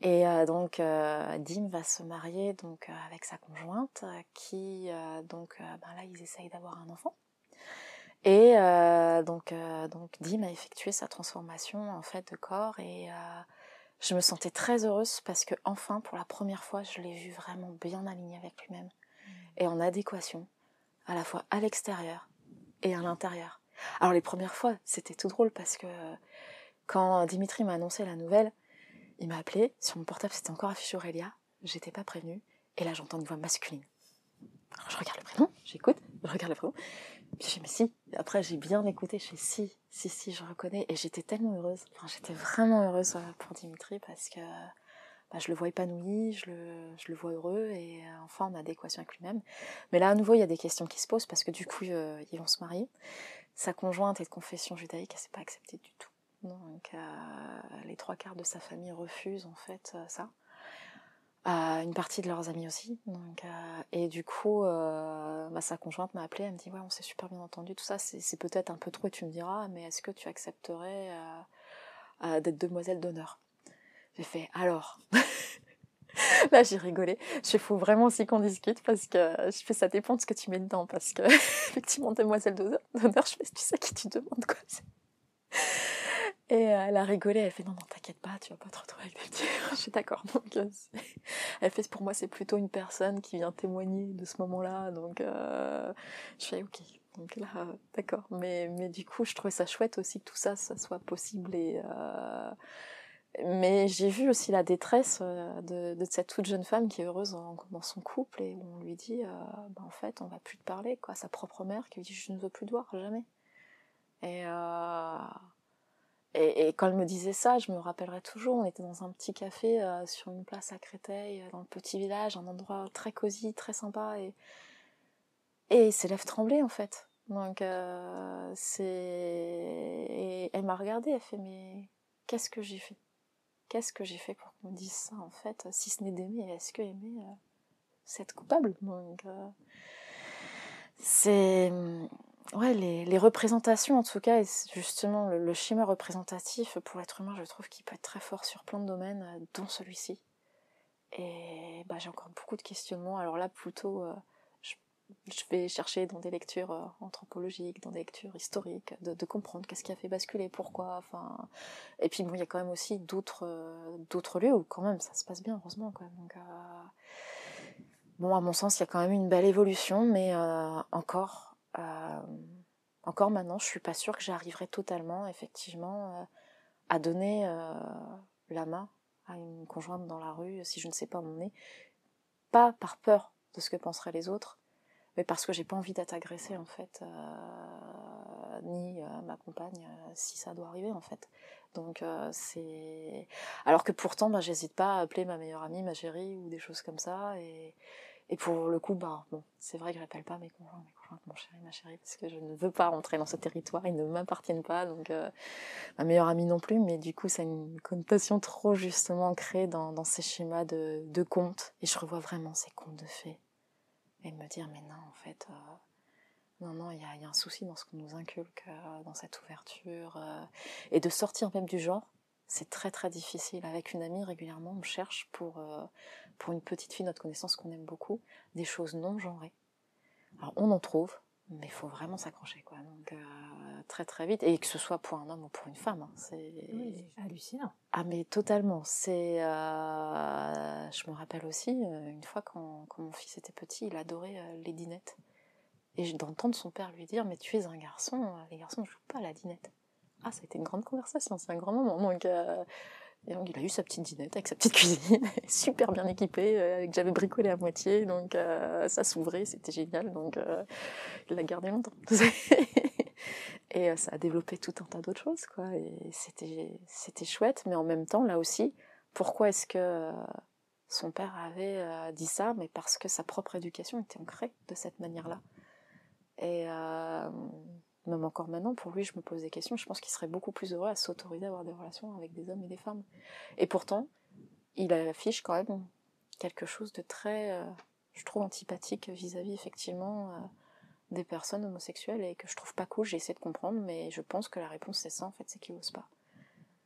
et euh, donc Dim va se marier donc avec sa conjointe qui donc ben là ils essayent d'avoir un enfant. Et donc donc Dim a effectué sa transformation en fait de corps et je me sentais très heureuse parce que enfin pour la première fois je l'ai vu vraiment bien aligné avec lui-même. Et en adéquation à la fois à l'extérieur et à l'intérieur. Alors les premières fois, c'était tout drôle parce que quand Dimitri m'a annoncé la nouvelle, il m'a appelé, sur mon portable c'était encore affiché Aurélia, j'étais pas prévenue, et là j'entends une voix masculine. Alors je regarde le prénom, j'écoute, je regarde le prénom, puis je fais mais si, après j'ai bien écouté, je fais si, si, si, je reconnais, et j'étais tellement heureuse, enfin j'étais vraiment heureuse euh, pour Dimitri parce que bah, je le vois épanoui, je le, je le vois heureux, et euh, enfin en adéquation avec lui-même. Mais là à nouveau il y a des questions qui se posent parce que du coup euh, ils vont se marier. Sa conjointe est de confession judaïque, elle s'est pas acceptée du tout. Donc les trois quarts de sa famille refusent en fait ça. Une partie de leurs amis aussi. Donc, euh, et du coup, euh, bah, sa conjointe m'a appelé, elle me dit ouais on s'est super bien entendu, tout ça c'est peut-être un peu trop et tu me diras, mais est-ce que tu accepterais euh, euh, d'être demoiselle d'honneur? J'ai fait alors. Là j'ai rigolé. Je faut vraiment aussi qu'on discute parce que je fais ça dépend de ce que tu mets dedans parce que effectivement demoiselle d'honneur, je fais tu sais qui tu demandes quoi. Et euh, elle a rigolé, elle fait non, non, t'inquiète pas, tu vas pas te retrouver avec des petits. Je suis d'accord. Donc, euh, elle fait pour moi, c'est plutôt une personne qui vient témoigner de ce moment-là. Donc, euh, je fais ok. Donc là, d'accord. Mais, mais du coup, je trouvais ça chouette aussi que tout ça, ça soit possible. Et, euh, Mais j'ai vu aussi la détresse de, de cette toute jeune femme qui est heureuse dans son couple et on lui dit, bah, en fait, on va plus te parler, quoi. Sa propre mère qui lui dit, je ne veux plus te voir, jamais. Et, et, quand elle me disait ça, je me rappellerai toujours, on était dans un petit café euh, sur une place à Créteil, euh, dans le petit village, un endroit très cosy, très sympa, et, et ses lèvres tremblaient en fait. Donc euh, c'est... Et elle m'a regardée, elle fait mais qu'est-ce que j'ai fait Qu'est-ce que j'ai fait pour qu'on me dise ça en fait Si ce n'est d'aimer, est-ce que aimer, c'est être coupable? Donc c'est ouais, les, représentations, en tout cas, et justement, le, schéma représentatif pour l'être humain, je trouve qu'il peut être très fort sur plein de domaines, dont celui-ci. Et bah, j'ai encore beaucoup de questionnements. Alors là, plutôt, euh, je, vais chercher dans des lectures euh, anthropologiques, dans des lectures historiques, de, comprendre qu'est-ce qui a fait basculer, pourquoi. Enfin, et puis bon, il y a quand même aussi d'autres euh, lieux où quand même ça se passe bien, heureusement. Bon, à mon sens, il y a quand même une belle évolution, mais encore euh, encore maintenant, je suis pas sûre que j'arriverai totalement, effectivement, euh, à donner euh, la main à une conjointe dans la rue si je ne sais pas où on est. Pas par peur de ce que penseraient les autres, mais parce que j'ai pas envie d'être agressée en fait, ni ma compagne si ça doit arriver en fait. Donc c'est alors que pourtant bah, j'hésite pas à appeler ma meilleure amie, ma chérie ou des choses comme ça et et pour le coup, bah, bon, c'est vrai que j'appelle pas mes conjoints, mes conjointes, mon chéri, ma chérie, parce que je ne veux pas rentrer dans ce territoire, ils ne m'appartiennent pas, donc euh, ma meilleure amie non plus, mais du coup, ça a une connotation trop justement ancrée dans, ces schémas de, de contes, et je revois vraiment ces contes de fées, et me dire, mais non, en fait, euh, non, non, il y a, un souci dans ce qu'on nous inculque, euh, dans cette ouverture, et de sortir même du genre, c'est très très difficile. Avec une amie, régulièrement, on cherche pour, euh, pour une petite fille, notre connaissance qu'on aime beaucoup, des choses non genrées. Alors on en trouve, mais il faut vraiment s'accrocher, quoi. Donc euh, très très vite, et que ce soit pour un homme ou pour une femme, hein, c'est oui, hallucinant. Ah mais totalement. C'est, euh... je me rappelle aussi une fois quand, quand, mon fils était petit, il adorait les dinettes, et d'entendre son père lui dire mais tu es un garçon, les garçons ne jouent pas à la dinette. Ah, ça a été une grande conversation, c'est un grand moment. Donc, euh, donc, il a eu sa petite dînette avec sa petite cuisine, super bien équipée, euh, que j'avais bricolé à moitié. Donc, euh, ça s'ouvrait, c'était génial. Donc, euh, il l'a gardé longtemps. et ça a développé tout un tas d'autres choses. Et c'était, chouette, mais en même temps, là aussi, pourquoi est-ce que son père avait dit ça? Mais parce que sa propre éducation était ancrée de cette manière-là. Et même encore maintenant, pour lui, je me pose des questions. Je pense qu'il serait beaucoup plus heureux à s'autoriser à avoir des relations avec des hommes et des femmes. Et pourtant, il affiche quand même quelque chose de très, euh, je trouve, antipathique vis-à-vis, effectivement, euh, des personnes homosexuelles et que je trouve pas cool. J'ai essayé de comprendre, mais je pense que la réponse, c'est ça, en fait, c'est qu'il n'ose pas.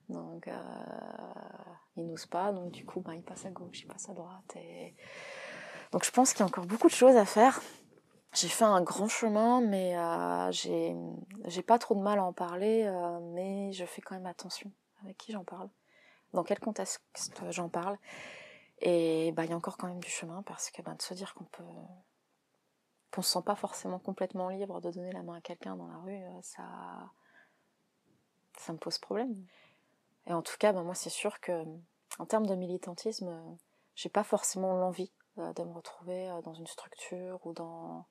Donc, euh, il n'ose pas, donc du coup, ben, il passe à gauche, il passe à droite. Et... Donc, je pense qu'il y a encore beaucoup de choses à faire j'ai fait un grand chemin, mais euh, j'ai pas trop de mal à en parler, euh, mais je fais quand même attention avec qui j'en parle, dans quel contexte j'en parle. Et bah il y a encore quand même du chemin parce que bah, de se dire qu'on peut qu'on se sent pas forcément complètement libre de donner la main à quelqu'un dans la rue, euh, ça ça me pose problème. Et en tout cas, bah, moi c'est sûr que en termes de militantisme, j'ai pas forcément l'envie de me retrouver dans une structure ou dans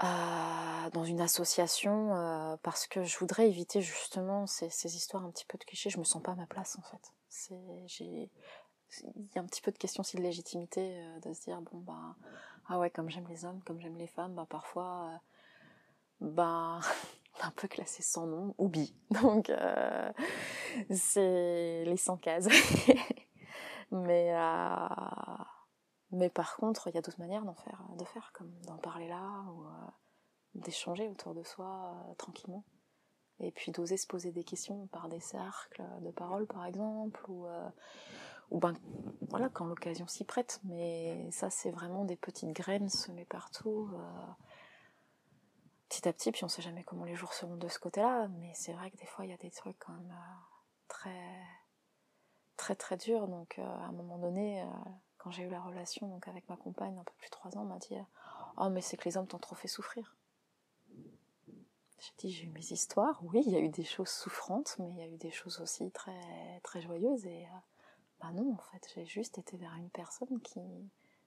dans une association euh, parce que je voudrais éviter justement ces, histoires un petit peu de clichés. Je me sens pas à ma place en fait. Il y a un petit peu de question aussi de légitimité euh, de se dire bon bah ah ouais comme j'aime les hommes, comme j'aime les femmes, bah parfois euh, bah un peu classé sans nom ou bi. Donc c'est les 100 cases. Mais mais par contre, il y a d'autres manières d'en faire, de faire, comme d'en parler là, ou euh, d'échanger autour de soi euh, tranquillement. Et puis d'oser se poser des questions par des cercles de parole, par exemple, ou, euh, ben, voilà, quand l'occasion s'y prête. Mais ça, c'est vraiment des petites graines semées partout, petit à petit, puis on sait jamais comment les jours seront de ce côté-là. Mais c'est vrai que des fois, il y a des trucs quand même très, très, très durs. Donc, à un moment donné, quand j'ai eu la relation donc avec ma compagne un peu plus de trois ans, m'a dit Oh, mais c'est que les hommes t'ont trop fait souffrir. J'ai dit J'ai eu mes histoires, oui, il y a eu des choses souffrantes, mais il y a eu des choses aussi très, très joyeuses. Et euh, bah non, en fait, j'ai juste été vers une personne qui,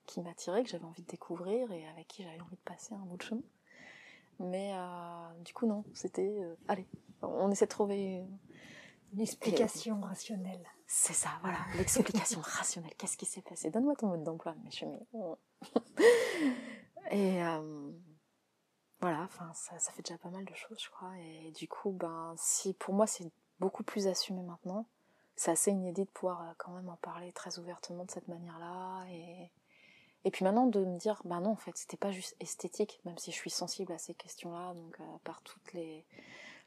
qui m'attirait, que j'avais envie de découvrir et avec qui j'avais envie de passer un bout de chemin. Mais euh, du coup, non, c'était euh, Allez, on essaie de trouver une explication et, rationnelle. C'est ça, voilà, l'explication rationnelle. Qu'est-ce qui s'est passé? Donne-moi ton mode d'emploi. Mais je mets. et euh, voilà, enfin, ça, ça, fait déjà pas mal de choses, je crois. Et du coup, ben, si pour moi c'est beaucoup plus assumé maintenant, c'est assez inédit de pouvoir euh, quand même en parler très ouvertement de cette manière-là et, Et puis maintenant de me dire, bah non, en fait, c'était pas juste esthétique, même si je suis sensible à ces questions-là, donc par toutes les,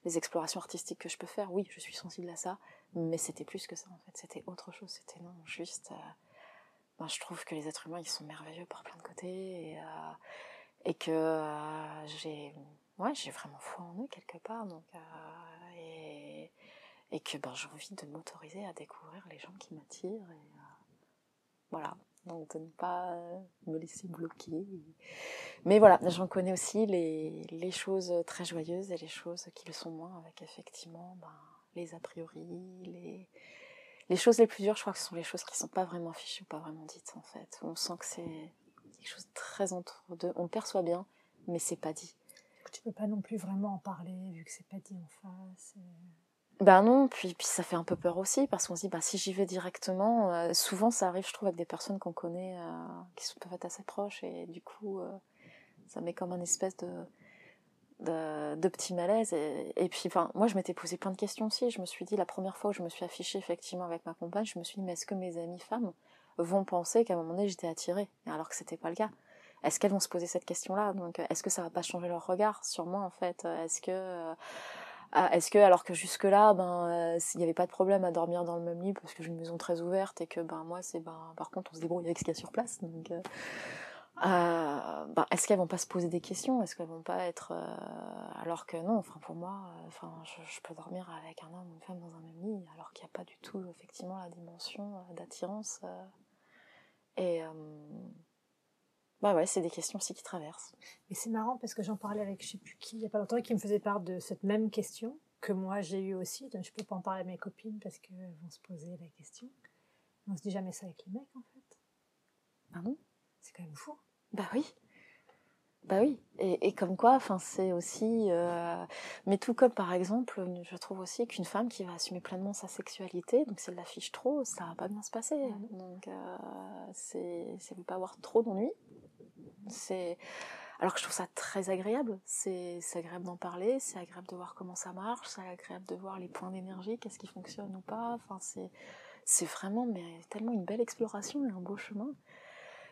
les explorations artistiques que je peux faire, oui, je suis sensible à ça, mais c'était plus que ça en fait, c'était autre chose, c'était non, juste. Ben, je trouve que les êtres humains ils sont merveilleux par plein de côtés et, et que j'ai ouais, vraiment foi en eux quelque part, donc et et que ben, j'ai envie de m'autoriser à découvrir les gens qui m'attirent. Et, euh, voilà, donc de ne pas euh, me laisser bloquer. Mais voilà, j'en connais aussi les, les, choses très joyeuses et les choses qui le sont moins, avec effectivement ben, les a priori, les, les choses les plus dures, je crois que ce sont les choses qui ne sont pas vraiment affichées ou pas vraiment dites en fait. On sent que c'est quelque chose de très entre deux. On perçoit bien, mais c'est pas dit. Tu peux pas non plus vraiment en parler vu que c'est pas dit en face. Ben non, puis, puis ça fait un peu peur aussi, parce qu'on se dit, bah, si j'y vais directement, euh, souvent ça arrive, je trouve, avec des personnes qu'on connaît, euh, qui sont peut-être assez proches, et du coup, euh, ça met comme un espèce de, de, petit malaise. Et, et puis, enfin, moi, je m'étais posé plein de questions aussi. Je me suis dit, la première fois où je me suis affichée effectivement avec ma compagne, je me suis dit, mais est-ce que mes amies femmes vont penser qu'à un moment donné, j'étais attirée, alors que c'était pas le cas est-ce qu'elles vont se poser cette question-là? Donc, est-ce que ça va pas changer leur regard? Sur moi en fait Est-ce que ah, est-ce que, alors que jusque-là, ben, euh, il n'y avait pas de problème à dormir dans le même lit parce que j'ai une maison très ouverte et que, ben, moi, c'est, ben, par contre, on se débrouille avec ce qu'il y a sur place. Euh, euh, ben, est-ce qu'elles vont pas se poser des questions? Est-ce qu'elles vont pas être, alors que non, enfin, pour moi, enfin, je, peux dormir avec un homme ou une femme dans un même lit alors qu'il n'y a pas du tout, effectivement, la dimension d'attirance. et bah ouais, c'est des questions aussi qui traversent. Et c'est marrant parce que j'en parlais avec je sais plus qui il y a pas longtemps qui me faisait part de cette même question que moi j'ai eu aussi. Donc je peux pas en parler à mes copines parce qu'elles vont se poser la question. On se dit jamais ça avec les mecs en fait. Bon C'est quand même fou. Bah oui. Bah oui, et, et comme quoi, enfin c'est aussi, euh... mais tout comme par exemple, je trouve aussi qu'une femme qui va assumer pleinement sa sexualité, donc si elle l'affiche trop, ça va pas bien se passer. Donc euh, c'est, c'est ne pas avoir trop d'ennuis, alors que je trouve ça très agréable. C'est agréable d'en parler, c'est agréable de voir comment ça marche, c'est agréable de voir les points d'énergie, qu'est-ce qui fonctionne ou pas. Enfin, c'est vraiment mais tellement une belle exploration un beau chemin.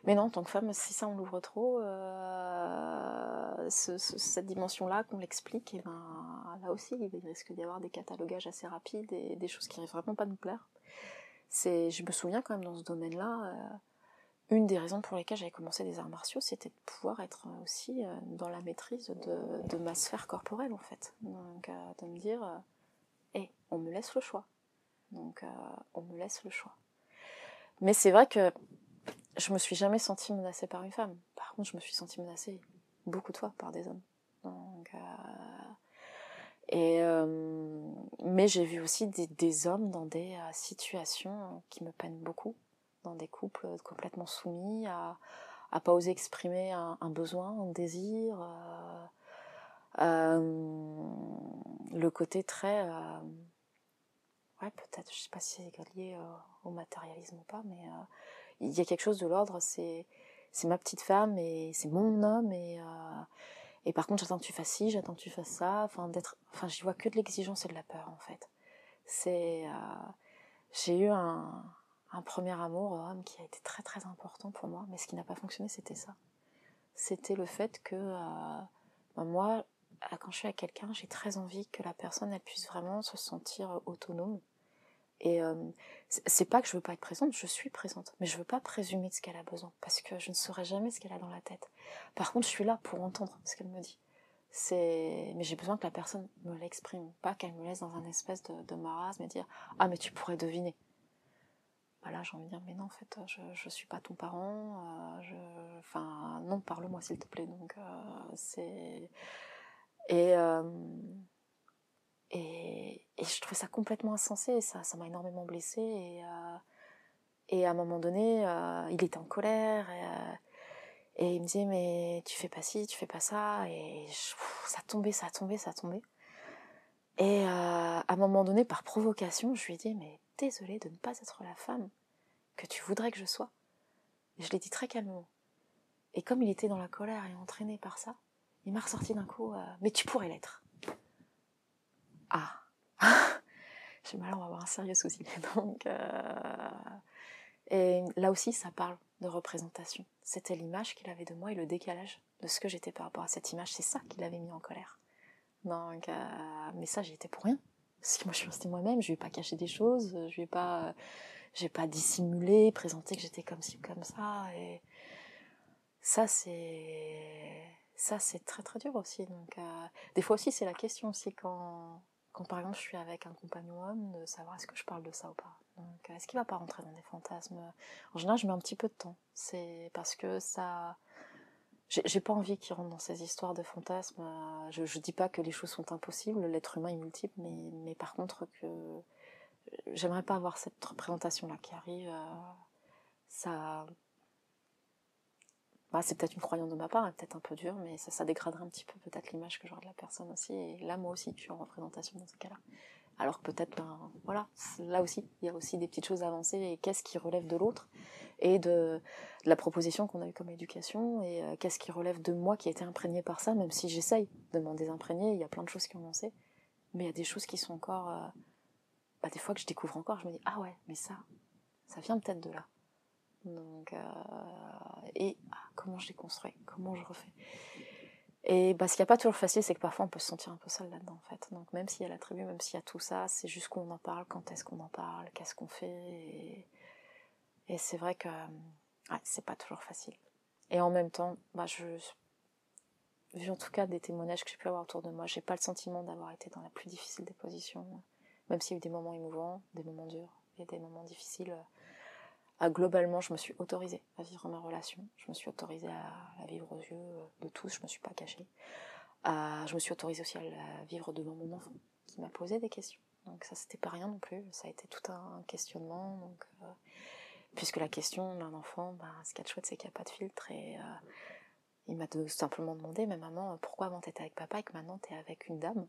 Mais non, en tant que femme, si ça on l'ouvre trop, euh, cette dimension-là, qu'on l'explique, et ben là aussi, il risque d'y avoir des catalogages assez rapides et des choses qui risquent vraiment pas nous plaire. Je me souviens quand même dans ce domaine-là. Euh, une des raisons pour lesquelles j'avais commencé des arts martiaux, c'était de pouvoir être aussi euh, dans la maîtrise de, ma sphère corporelle, en fait. Donc, euh, de me dire, hé, euh, on me laisse le choix. Donc, on me laisse le choix. Mais c'est vrai que je me suis jamais sentie menacée par une femme. Par contre, je me suis sentie menacée beaucoup de fois par des hommes. Et, mais j'ai vu aussi des, des hommes dans des situations qui me peinent beaucoup dans des couples complètement soumis, à, à pas oser exprimer un, besoin, un désir, euh, euh, le côté très, euh, ouais peut-être, je sais pas si c'est lié au matérialisme ou pas, mais il y a quelque chose de l'ordre, c'est c'est ma petite femme et c'est mon homme et et par contre j'attends que tu fasses ci, j'attends que tu fasses ça, enfin d'être, enfin j'y vois que de l'exigence et de la peur en fait. C'est j'ai eu un, un premier amour homme qui a été très très important pour moi, mais ce qui n'a pas fonctionné, c'était ça. C'était le fait que euh, ben moi, euh, quand je suis avec quelqu'un, j'ai très envie que la personne elle puisse vraiment se sentir autonome. Et euh, c'est pas que je veux pas être présente, je suis présente, mais je veux pas présumer de ce qu'elle a besoin, parce que je ne saurais jamais ce qu'elle a dans la tête. Par contre, je suis là pour entendre ce qu'elle me dit. C'est, mais j'ai besoin que la personne me l'exprime, pas qu'elle me laisse dans un espèce de, de marasme et dire ah mais tu pourrais deviner. Bah là j'ai envie de dire mais non en fait je, je suis pas ton parent euh, je... enfin non parle-moi s'il te plaît. Donc euh, c'est et, euh, et, et je trouvais ça complètement insensé ça ça m'a énormément blessée et et à un moment donné il était en colère et, il me disait mais tu fais pas ci tu fais pas ça et ça tombait ça tombait ça tombait. Et à un moment donné par provocation je lui ai dit mais désolée de ne pas être la femme que tu voudrais que je sois. Et je l'ai dit très calmement. Et comme il était dans la colère et entraîné par ça, il m'a ressorti d'un coup euh, Mais tu pourrais l'être. Ah J'ai mal, on va avoir un sérieux souci. Donc, euh, Et là aussi, ça parle de représentation. C'était l'image qu'il avait de moi et le décalage de ce que j'étais par rapport à cette image. C'est ça qui l'avait mis en colère. Donc, euh, mais ça, j'y étais pour rien. Parce que moi, je suis restée moi-même. Je lui ai pas caché des choses. Je lui ai pas, j'ai pas dissimulé, présenté que j'étais comme ci comme ça. Et ça, c'est, ça, c'est très très dur aussi. Donc, euh, des fois aussi, c'est la question aussi quand, quand par exemple je suis avec un compagnon homme, de savoir est-ce que je parle de ça ou pas. Donc, est-ce qu'il va pas rentrer dans des fantasmes? En général, je mets un petit peu de temps. C'est parce que ça, j'ai pas envie qu'il rentre dans ces histoires de fantasmes. Je, je dis pas que les choses sont impossibles, l'être humain est multiple, mais, mais par contre que j'aimerais pas avoir cette représentation là qui arrive. Euh, ça, bah, c'est peut-être une croyance de ma part, peut-être un peu dur, mais ça, ça dégraderait un petit peu peut-être l'image que j'aurais de la personne aussi. Et là, moi aussi, je suis en représentation dans ce cas-là. Alors peut-être, ben, voilà, là aussi, il y a aussi des petites choses avancées. Et qu'est-ce qui relève de l'autre et de, la proposition qu'on a eue comme éducation et euh, qu'est-ce qui relève de moi qui a été imprégné par ça, même si j'essaye de m'en désimprégner. Il y a plein de choses qui ont lancé, mais il y a des choses qui sont encore, euh, bah, des fois que je découvre encore, je me dis ah ouais, mais ça, ça vient peut-être de là. Donc, euh, et ah, comment je les construis, comment je refais. Et bah, ce qui n'est pas toujours facile, c'est que parfois on peut se sentir un peu seul là-dedans en fait. Donc même s'il y a la tribu, même s'il y a tout ça, c'est juste qu'on en parle, quand est-ce qu'on en parle, qu'est-ce qu'on fait. Et, c'est vrai que ouais, c'est pas toujours facile. Et en même temps, bah, je, vu en tout cas des témoignages que j'ai pu avoir autour de moi, j'ai pas le sentiment d'avoir été dans la plus difficile des positions. Même s'il y a eu des moments émouvants, des moments durs et des moments difficiles globalement, je me suis autorisée à vivre ma relation. Je me suis autorisée à, vivre aux yeux de tous. Je me suis pas cachée. je me suis autorisée aussi à vivre devant mon enfant, qui m'a posé des questions. Donc ça, c'était pas rien non plus. Ça a été tout un questionnement. Donc, euh, puisque la question d'un enfant, ben, ce qui est chouette, c'est qu'il n'y a pas de filtre. Et euh, il m'a simplement demandé, mais maman, pourquoi avant t'étais avec papa et que maintenant t'es avec une dame?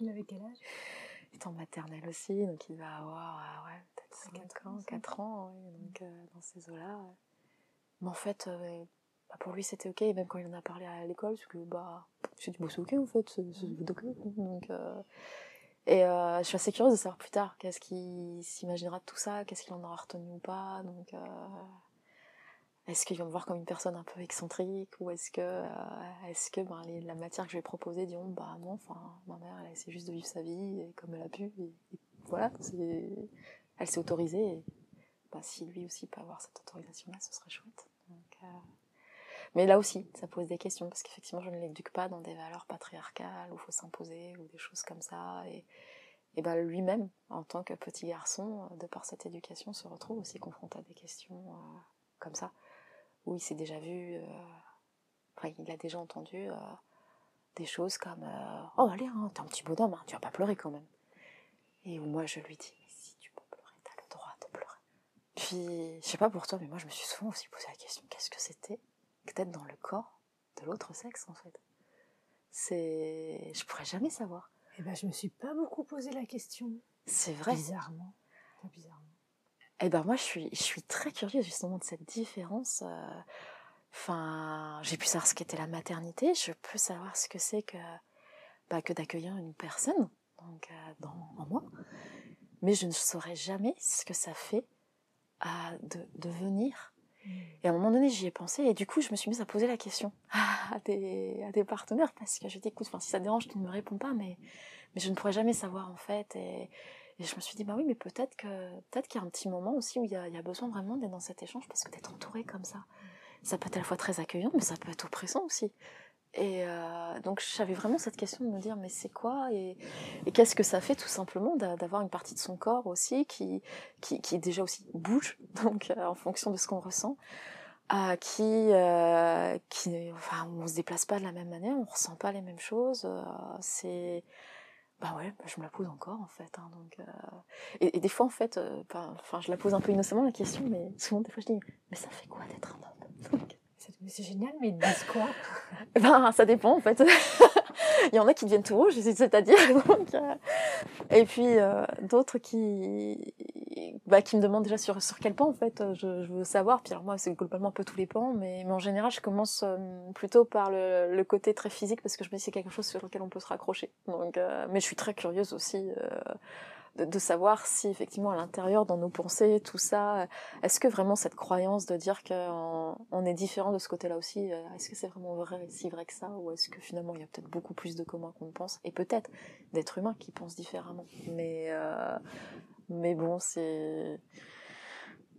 Il avait quel âge? Il est en maternelle aussi, donc il va avoir euh, ouais, 4 ans, 4 ans donc, euh, dans ces eaux-là. Mais en fait, euh, bah, pour lui c'était ok, même quand il en a parlé à l'école, parce que bah, j'ai dit, bah, c'est ok en fait, c'est ok. Donc, euh, et je suis assez curieuse de savoir plus tard qu'est-ce qu'il s'imaginera de tout ça, qu'est-ce qu'il en aura retenu ou pas. Donc, est-ce qu'il va me voir comme une personne un peu excentrique ou est-ce que, est-ce que ben, la matière que je vais proposer diront bah non, enfin ma mère elle a essayé juste de vivre sa vie et comme elle a pu et voilà, c'est elle s'est autorisée. Et, bah, si lui aussi peut avoir cette autorisation-là, ce serait chouette. Euh, mais là aussi, ça pose des questions, parce qu'effectivement, je ne l'éduque pas dans des valeurs patriarcales où il faut s'imposer, ou des choses comme ça. Et, bah, lui-même, en tant que petit garçon, de par cette éducation, se retrouve aussi confronté à des questions euh, comme ça, où il s'est déjà vu, euh, enfin, il a déjà entendu des choses comme Oh, allez, t'es un petit bonhomme, hein, tu vas pas pleurer quand même. Et où moi, je lui dis puis, je sais pas pour toi, mais moi je me suis souvent aussi posé la question qu'est-ce que c'était que d'être dans le corps de l'autre sexe en fait? C'est. Je pourrais jamais savoir. Eh ben, je me suis pas beaucoup posé la question. C'est vrai. Bizarrement. bizarrement. Eh ben, moi je suis, je suis très curieuse justement de cette différence. Euh, enfin, j'ai pu savoir ce qu'était la maternité, je peux savoir ce que c'est que, bah, que d'accueillir une personne donc, euh, dans, en moi. Mais je ne saurais jamais ce que ça fait à de, venir. Et à un moment donné, j'y ai pensé et du coup, je me suis mise à poser la question à des, partenaires parce que je dis, écoute, si ça te dérange, tu ne me réponds pas, mais, mais je ne pourrais jamais savoir en fait. Et, je me suis dit, bah oui, mais peut-être que peut-être qu'il y a un petit moment aussi où il y a, il besoin vraiment d'être dans cet échange parce que d'être entouré comme ça, ça peut être à la fois très accueillant, mais ça peut être oppressant aussi. Et euh, donc j'avais vraiment cette question de me dire mais c'est quoi et, qu'est-ce que ça fait tout simplement d'avoir une partie de son corps aussi qui, qui, qui déjà aussi bouge donc euh, en fonction de ce qu'on ressent, euh, qui euh, qui enfin on se déplace pas de la même manière, on ressent pas les mêmes choses, c'est bah ouais je me la pose encore en fait hein, donc et, des fois en fait enfin je la pose un peu innocemment la question mais souvent des fois je dis mais ça fait quoi d'être un homme? c'est génial, mais ils disent quoi? Ben, ça dépend en fait. Il y en a qui deviennent tout rouges, c'est-à-dire. Euh, et puis euh, d'autres qui, bah, qui me demandent déjà sur, sur quel pan en fait je, je veux savoir. Puis alors moi, c'est globalement un peu tous les pans, mais, mais en général, je commence euh, plutôt par le, le, côté très physique parce que je me dis c'est quelque chose sur lequel on peut se raccrocher. Donc, mais je suis très curieuse aussi de, savoir si effectivement à l'intérieur, dans nos pensées, tout ça, est-ce que vraiment cette croyance de dire qu'on on est différent de ce côté-là aussi, euh, est-ce que c'est vraiment vrai, si vrai que ça, ou est-ce que finalement il y a peut-être beaucoup plus de communs qu'on ne pense, et peut-être d'êtres humains qui pensent différemment. Mais, euh, mais bon, c'est...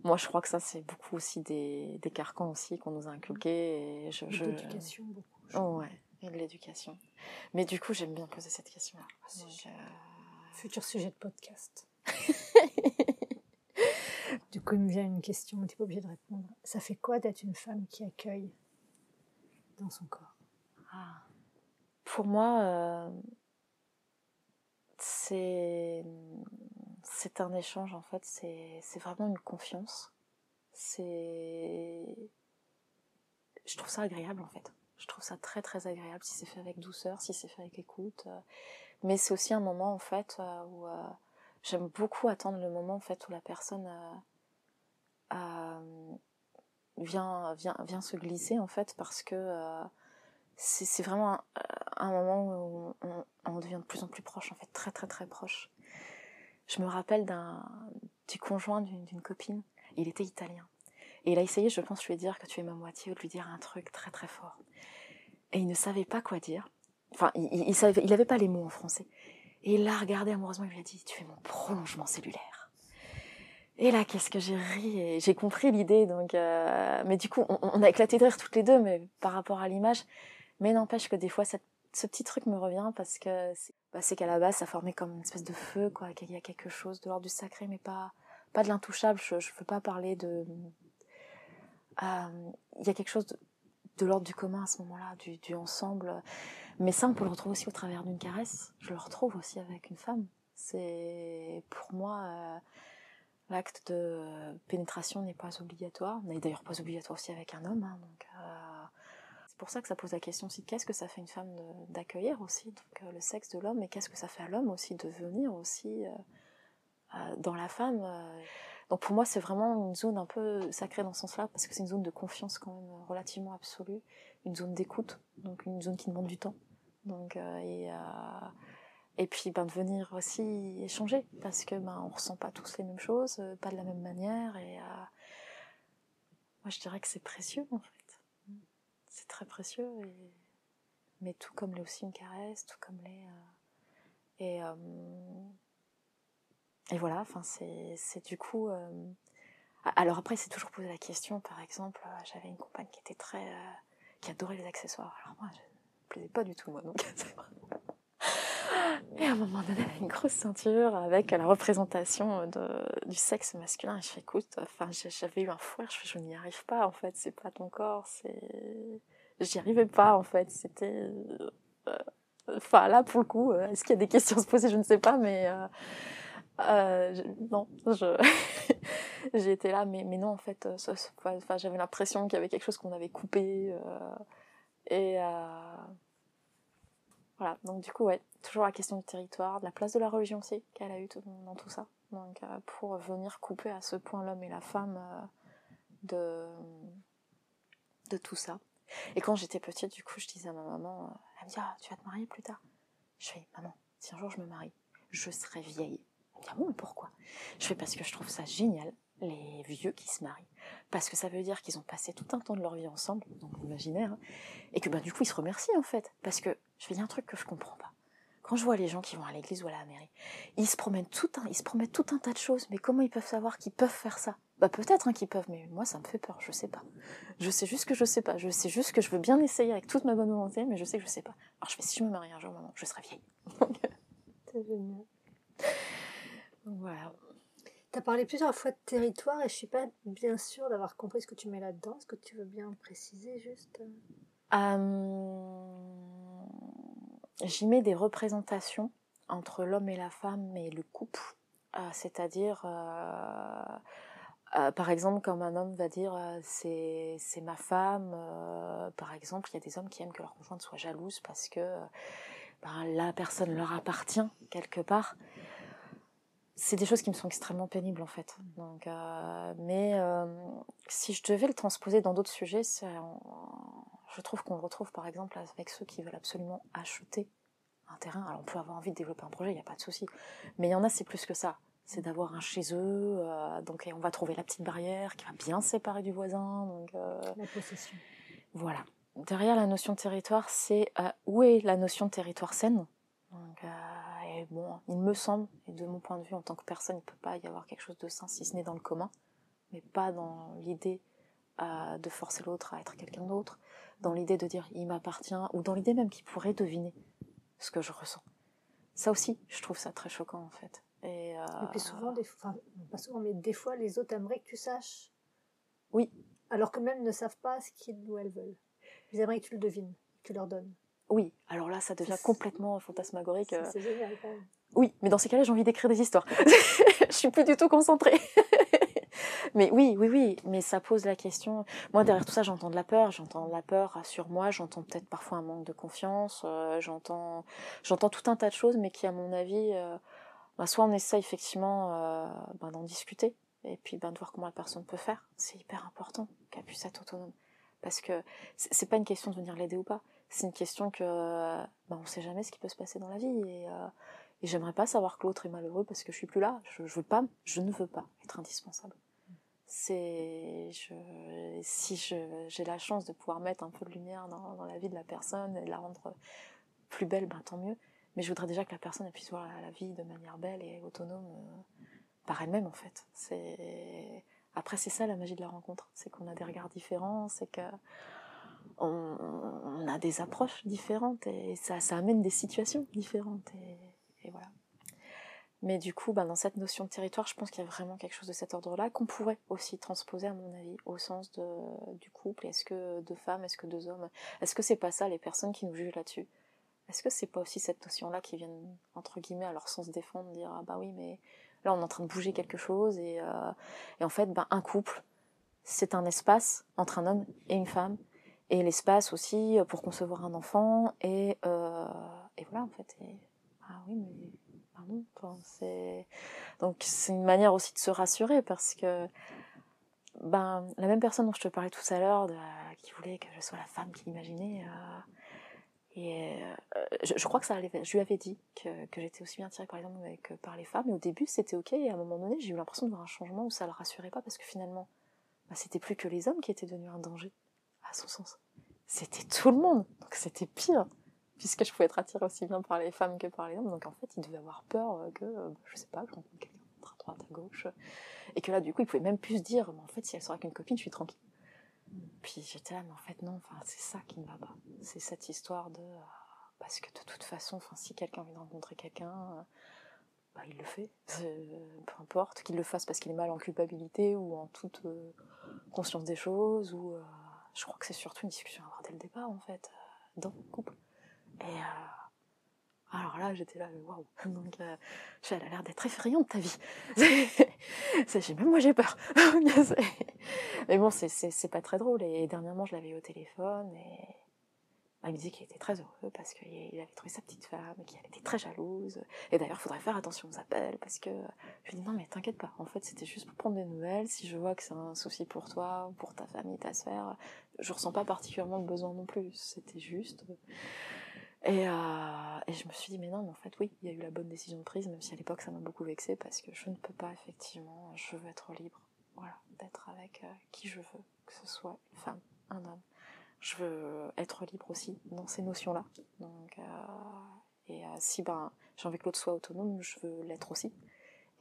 Moi, je crois que ça, c'est beaucoup aussi des, des carcans aussi qu'on nous a inculqués. Et je, je... L'éducation, beaucoup. Oh, ouais, et de l'éducation. Mais du coup, j'aime bien poser cette question-là. Euh, Futur sujet de podcast. du coup, il me vient une question, mais tu n'es pas obligé de répondre. Ça fait quoi d'être une femme qui accueille dans son corps? Ah. Pour moi, euh, c'est c'est un échange en fait. C'est vraiment une confiance. C'est je trouve ça agréable en fait. Je trouve ça très très agréable si c'est fait avec douceur, si c'est fait avec écoute. Mais c'est aussi un moment en fait euh, où euh, j'aime beaucoup attendre le moment en fait où la personne euh, vient, vient, vient se glisser en fait parce que c'est vraiment un, moment où on, devient de plus en plus proche en fait très très très proche. Je me rappelle d'un du conjoint d'une copine, il était italien. Et il a essayé, je pense, de lui dire que tu es ma moitié ou de lui dire un truc très très fort. Et il ne savait pas quoi dire. Enfin, il, il, savait, il avait pas les mots en français. Et il l'a regardé amoureusement, il lui a dit, tu es mon prolongement cellulaire. Et là, qu'est-ce que j'ai ri et j'ai compris l'idée. Donc, euh, mais du coup, on, a éclaté de rire toutes les deux, mais par rapport à l'image. Mais n'empêche que des fois, ce petit truc me revient parce que c'est bah, qu'à la base, ça formait comme une espèce de feu, quoi. Qu'il y a quelque chose de l'ordre du sacré, mais pas pas de l'intouchable. Je, je veux pas parler de. Euh, il y a quelque chose de, l'ordre du commun à ce moment-là, du ensemble. Mais ça, on peut le retrouver aussi au travers d'une caresse. Je le retrouve aussi avec une femme. C'est pour moi euh, l'acte de pénétration n'est pas obligatoire. N'est d'ailleurs pas obligatoire aussi avec un homme. Hein, euh, c'est pour ça que ça pose la question aussi qu'est-ce que ça fait une femme d'accueillir aussi donc euh, le sexe de l'homme et qu'est-ce que ça fait à l'homme aussi de venir aussi dans la femme. Donc pour moi, c'est vraiment une zone un peu sacrée dans ce sens-là, parce que c'est une zone de confiance quand même relativement absolue, une zone d'écoute, donc une zone qui demande du temps. Donc euh, et, euh, et puis ben, de venir aussi échanger, parce que ben on ressent pas tous les mêmes choses, euh, pas de la même manière, et moi je dirais que c'est précieux en fait. C'est très précieux, mais tout comme l'est aussi une caresse, tout comme l'est et voilà, enfin c'est du coup. Euh, alors après, c'est toujours posé la question. Par exemple, euh, j'avais une compagne qui était très, euh, qui adorait les accessoires. Alors moi, je ne plaisais pas du tout moi, donc. Et à un moment donné, elle a une grosse ceinture avec la représentation de, du sexe masculin. Et je fais, écoute, enfin, j'avais eu un fouet, je je n'y arrive pas, en fait, c'est pas ton corps, c'est. J'y arrivais pas, en fait, c'était. Enfin, là, pour le coup, est-ce qu'il y a des questions à se poser Je ne sais pas, mais. Non, je j'ai été là, mais, non, en fait, euh, j'avais l'impression qu'il y avait quelque chose qu'on avait coupé. Euh, et voilà, donc du coup, ouais, toujours la question du territoire, de la place de la religion aussi qu'elle a eu dans tout ça. Donc pour venir couper à ce point l'homme et la femme de, de tout ça. Et quand j'étais petite, du coup, je disais à ma maman, elle me dit, tu vas te marier plus tard? Je fais, maman, si un jour je me marie, je serai vieille ah bon, pourquoi? Je fais parce que je trouve ça génial, les vieux qui se marient. Parce que ça veut dire qu'ils ont passé tout un temps de leur vie ensemble, donc l'imaginaire, hein, et que bah, du coup ils se remercient en fait. Parce que je fais un truc que je comprends pas. Quand je vois les gens qui vont à l'église ou à la mairie, ils se promènent tout un, ils se promettent tout un tas de choses, mais comment ils peuvent savoir qu'ils peuvent faire ça? Bah peut-être hein, qu'ils peuvent, mais moi ça me fait peur, je sais pas. Je sais juste que je sais pas. Je sais juste que je veux bien essayer avec toute ma bonne volonté, mais je sais que je sais pas. Alors je fais si je me marie un jour, maman, je serai vieille. C'est génial. Voilà. Tu as parlé plusieurs fois de territoire et je suis pas bien sûre d'avoir compris ce que tu mets là-dedans. Est-ce que tu veux bien préciser juste euh, J'y mets des représentations entre l'homme et la femme et le couple. Euh, c'est-à-dire, euh, par exemple, comme un homme va dire c'est ma femme, par exemple, il y a des hommes qui aiment que leur conjointe soit jalouse parce que ben, la personne leur appartient quelque part c'est des choses qui me sont extrêmement pénibles en fait. Donc, euh, mais euh, si je devais le transposer dans d'autres sujets, je trouve qu'on le retrouve par exemple avec ceux qui veulent absolument acheter un terrain. Alors on peut avoir envie de développer un projet, il n'y a pas de souci. Mais il y en a, c'est plus que ça. C'est d'avoir un chez eux, euh, donc on va trouver la petite barrière qui va bien séparer du voisin. Donc, La possession. voilà. Derrière la notion de territoire, c'est où est la notion de territoire saine? Donc, et bon, il me semble, et de mon point de vue en tant que personne, il ne peut pas y avoir quelque chose de sain si ce n'est dans le commun, mais pas dans l'idée euh, de forcer l'autre à être quelqu'un d'autre, dans l'idée de dire il m'appartient, ou dans l'idée même qu'il pourrait deviner ce que je ressens. Ça aussi, je trouve ça très choquant en fait. Et, euh, Et puis souvent, des fois, enfin, pas souvent, mais des fois, les autres aimeraient que tu saches. Oui. Alors que même ne savent pas ce qu'ils ou elles veulent. Ils aimeraient que tu le devines, que tu leur donnes. Oui, alors là, ça devient complètement fantasmagorique. C'est euh. génial quand même. Oui, mais dans ces cas-là, j'ai envie d'écrire des histoires. je suis plus du tout concentrée. mais oui, oui, oui, mais ça pose la question. Moi, derrière tout ça, j'entends de la peur. J'entends de la peur sur moi. J'entends peut-être parfois un manque de confiance. euh, j'entends, j'entends tout un tas de choses, mais qui, à mon avis, euh, bah, soit on essaie effectivement euh, bah, d'en discuter, et puis bah, de voir comment la personne peut faire. C'est hyper important qu'elle puisse être autonome, parce que c'est pas une question de venir l'aider ou pas. C'est une question que bah, on sait jamais ce qui peut se passer dans la vie et euh, et j'aimerais pas savoir que l'autre est malheureux parce que je suis plus là. Je, veux pas, je ne veux pas être indispensable. C'est, je, si j'ai la chance de pouvoir mettre un peu de lumière dans, la vie de la personne et la rendre plus belle, ben tant mieux. Mais je voudrais déjà que la personne puisse voir la, la vie de manière belle et autonome euh, par elle-même en fait. C'est après c'est ça la magie de la rencontre, c'est qu'on a des regards différents, c'est que on, a des approches différentes et ça, ça amène des situations différentes et, voilà. Mais du coup, ben, dans cette notion de territoire, je pense qu'il y a vraiment quelque chose de cet ordre-là qu'on pourrait aussi transposer, à mon avis, au sens de, du couple. Est-ce que deux femmes, est-ce que deux hommes? Est-ce que c'est pas ça les personnes qui nous jugent là-dessus? Est-ce que c'est pas aussi cette notion-là qui viennent, entre guillemets, à leur sens défendre, dire Ah bah oui, mais là on est en train de bouger quelque chose et, euh, en fait, ben, un couple, c'est un espace entre un homme et une femme et l'espace aussi pour concevoir un enfant et, euh, et voilà en fait ah oui mais pardon c'est donc c'est une manière aussi de se rassurer parce que ben la même personne dont je te parlais tout à l'heure de- qui voulait que je sois la femme qu'il imaginait euh, et euh, je, je crois que ça allait je lui avais dit que, que j'étais aussi bien attirée par les hommes que par les femmes et au début c'était ok et à un moment donné j'ai eu l'impression de voir un changement où ça le rassurait pas parce que finalement bah, c'était plus que les hommes qui étaient devenus un danger son sens. C'était tout le monde, donc c'était pire, puisque je pouvais être attirée aussi bien par les femmes que par les hommes, donc en fait il devait avoir peur euh, que, euh, je sais pas, je rencontre quelqu'un à droite, à gauche, et que là du coup il pouvait même plus se dire, mais en fait si elle sort avec une copine, je suis tranquille. Puis j'étais là, mais en fait non, enfin, c'est ça qui ne va pas, c'est cette histoire de... euh, parce que de toute façon, enfin, si quelqu'un envie de rencontrer quelqu'un, bah, il le fait, peu importe, qu'il le fasse parce qu'il est mal en culpabilité ou en toute conscience des choses, ou je crois que c'est surtout une discussion à avoir dès le départ en fait, euh, dans le couple. Et euh, alors là, j'étais là, waouh, donc elle a l'air d'être effrayante ta vie. Même moi j'ai peur. Mais bon, c'est- pas très drôle. Et dernièrement, je l'avais eu au téléphone et il me disait qu'il était très heureux parce qu'il avait trouvé sa petite femme et qu'elle était très jalouse. Et d'ailleurs, il faudrait faire attention aux appels parce que je lui dis non, mais t'inquiète pas. En fait, c'était juste pour prendre des nouvelles. Si je vois que c'est un souci pour toi ou pour ta famille, ta sphère, je ressens pas particulièrement le besoin non plus. C'était juste. Et, euh, et je me suis dit, mais non, mais en fait, oui, il y a eu la bonne décision de prise, même si à l'époque ça m'a beaucoup vexée parce que je ne peux pas, effectivement, je veux être libre. Voilà, d'être avec euh, qui je veux, que ce soit une femme, un homme. Je veux être libre aussi dans ces notions-là. Donc, euh, et euh, si ben, j'ai envie que l'autre soit autonome, je veux l'être aussi.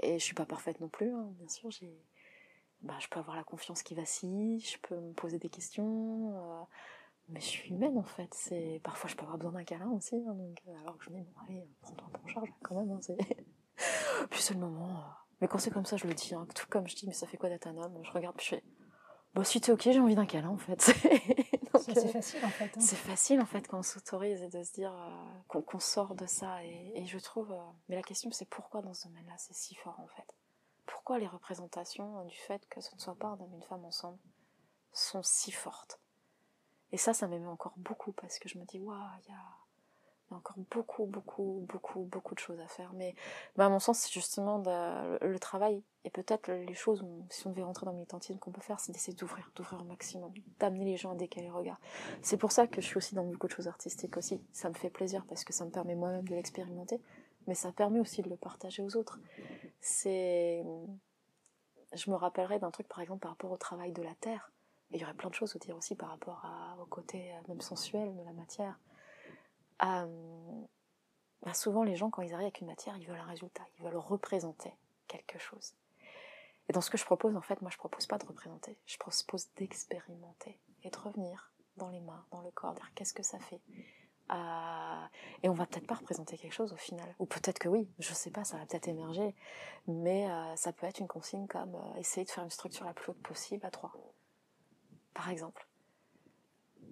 Et je suis pas parfaite non plus, hein, bien sûr. J'ai, ben, je peux avoir la confiance qui vacille, je peux me poser des questions. euh, mais je suis humaine en fait. C'est parfois je peux avoir besoin d'un câlin aussi. hein, donc, alors que je me dis bon allez, prends-toi en charge quand même. hein, c'est... c'est le moment. Mais quand c'est comme ça, je le dis. hein, tout comme je dis, mais ça fait quoi d'être un homme? Je regarde je fais. Bon, si t'es ok, j'ai envie d'un câlin en fait. C'est euh, facile en fait. hein. c'est facile en fait quand on s'autorise et de se dire euh, qu'on sort de ça. Et, et je trouve. euh, mais la question c'est pourquoi dans ce domaine-là c'est si fort en fait? Pourquoi les représentations du fait que ce ne soit pas un homme et une femme ensemble sont si fortes? Et ça, ça m'émeut encore beaucoup parce que je me dis, waouh, il y a, Il y a encore beaucoup, beaucoup, beaucoup, beaucoup de choses à faire. Mais bah, à mon sens, c'est justement le travail et peut-être les choses, si on devait rentrer dans le militantisme, qu'on peut faire, c'est d'essayer d'ouvrir, d'ouvrir au maximum, d'amener les gens à décaler le regard. C'est pour ça que je suis aussi dans beaucoup de choses artistiques aussi. Ça me fait plaisir parce que ça me permet moi-même de l'expérimenter, mais ça permet aussi de le partager aux autres. C'est, je me rappellerai d'un truc par exemple par rapport au travail de la terre. Il y aurait plein de choses à dire aussi par rapport au côté euh, même sensuel de la matière. Bah, souvent les gens quand ils arrivent avec une matière, ils veulent un résultat, ils veulent représenter quelque chose. Et dans ce que je propose, en fait, moi, je propose pas de représenter. Je propose d'expérimenter et de revenir dans les mains, dans le corps, dire qu'est-ce que ça fait. Euh, et on va peut-être pas représenter quelque chose au final. Ou peut-être que oui, je sais pas, ça va peut-être émerger. Mais euh, ça peut être une consigne comme euh, essayer de faire une structure la plus haute possible à trois. Par exemple.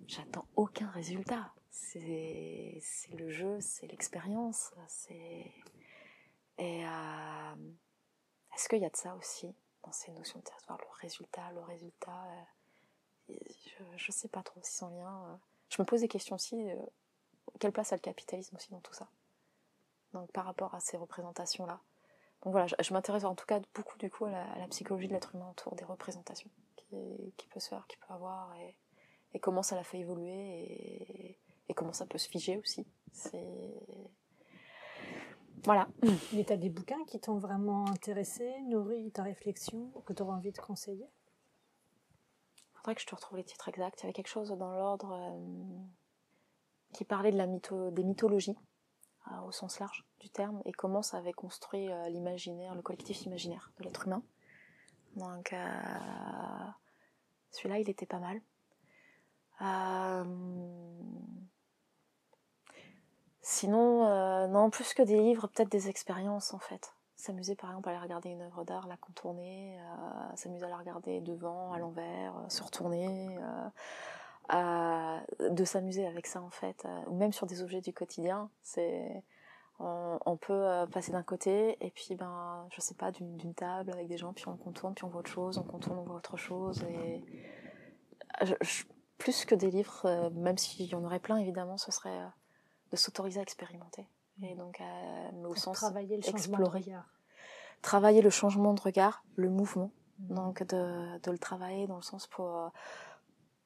J'attends aucun résultat. C'est le jeu, c'est l'expérience. C'est. Et est-ce qu'il y a de ça aussi dans ces notions de territoire, le résultat, le résultat. Euh, je ne sais pas trop si sans lien. Euh. Je me pose des questions aussi. Euh, quelle place a le capitalisme aussi dans tout ça? Donc par rapport à ces représentations-là. Donc voilà, je, m'intéresse en tout cas beaucoup du coup à la, psychologie de l'être humain autour des représentations qui, qui, peut se faire, qui peut avoir, et, comment ça l'a fait évoluer, et, comment ça peut se figer aussi. C'est voilà. Mais tu as des bouquins qui t'ont vraiment intéressé, nourri ta réflexion, que tu auras envie de conseiller? Il faudrait que je te retrouve les titres exacts. Il y avait quelque chose dans l'ordre euh, qui parlait de la mytho des mythologies, euh, au sens large du terme, et comment ça avait construit euh, l'imaginaire, le collectif imaginaire de l'être humain. Donc, celui-là, il était pas mal. Sinon, euh, non, plus que des livres, peut-être des expériences en fait. S'amuser par exemple à aller regarder une œuvre d'art, la contourner, euh, s'amuser à la regarder devant, à l'envers, euh, se retourner, de s'amuser avec ça en fait, ou même sur des objets du quotidien. C'est on, peut passer d'un côté et puis ben je sais pas d'une table avec des gens puis on contourne puis on voit autre chose, on contourne on voit autre chose et plus que des livres, même s'il y en aurait plein évidemment, ce serait de s'autoriser à expérimenter. Et donc, au sens travailler le explorer. De travailler le changement de regard, le mouvement. Mm. Donc, de, de, le travailler dans le sens pour. Euh,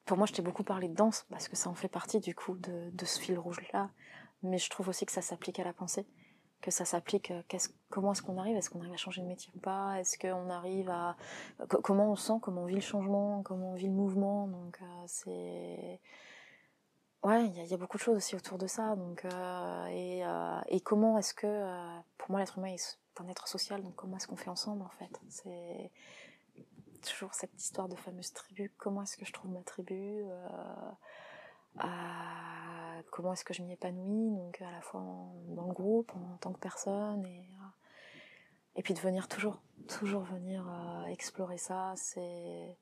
pour moi, je t'ai beaucoup parlé de danse parce que ça en fait partie du coup de, de ce fil rouge-là. Mais je trouve aussi que ça s'applique à la pensée que ça s'applique. Euh, comment est-ce qu'on arrive Est-ce qu'on arrive à changer de métier ou pas Est-ce qu'on arrive à comment on sent Comment on vit le changement Comment on vit le mouvement Donc euh, c'est Ouais, il y, a beaucoup de choses aussi autour de ça. Donc, euh, et, euh, et, comment est-ce que, euh, pour moi, l'être humain est un être social, donc comment est-ce qu'on fait ensemble en fait? C'est toujours cette histoire de fameuse tribu. Comment est-ce que je trouve ma tribu Comment est-ce que je m'y épanouis Donc, à la fois dans le groupe, en, tant que personne, et, et puis de venir toujours, toujours venir explorer ça. C'est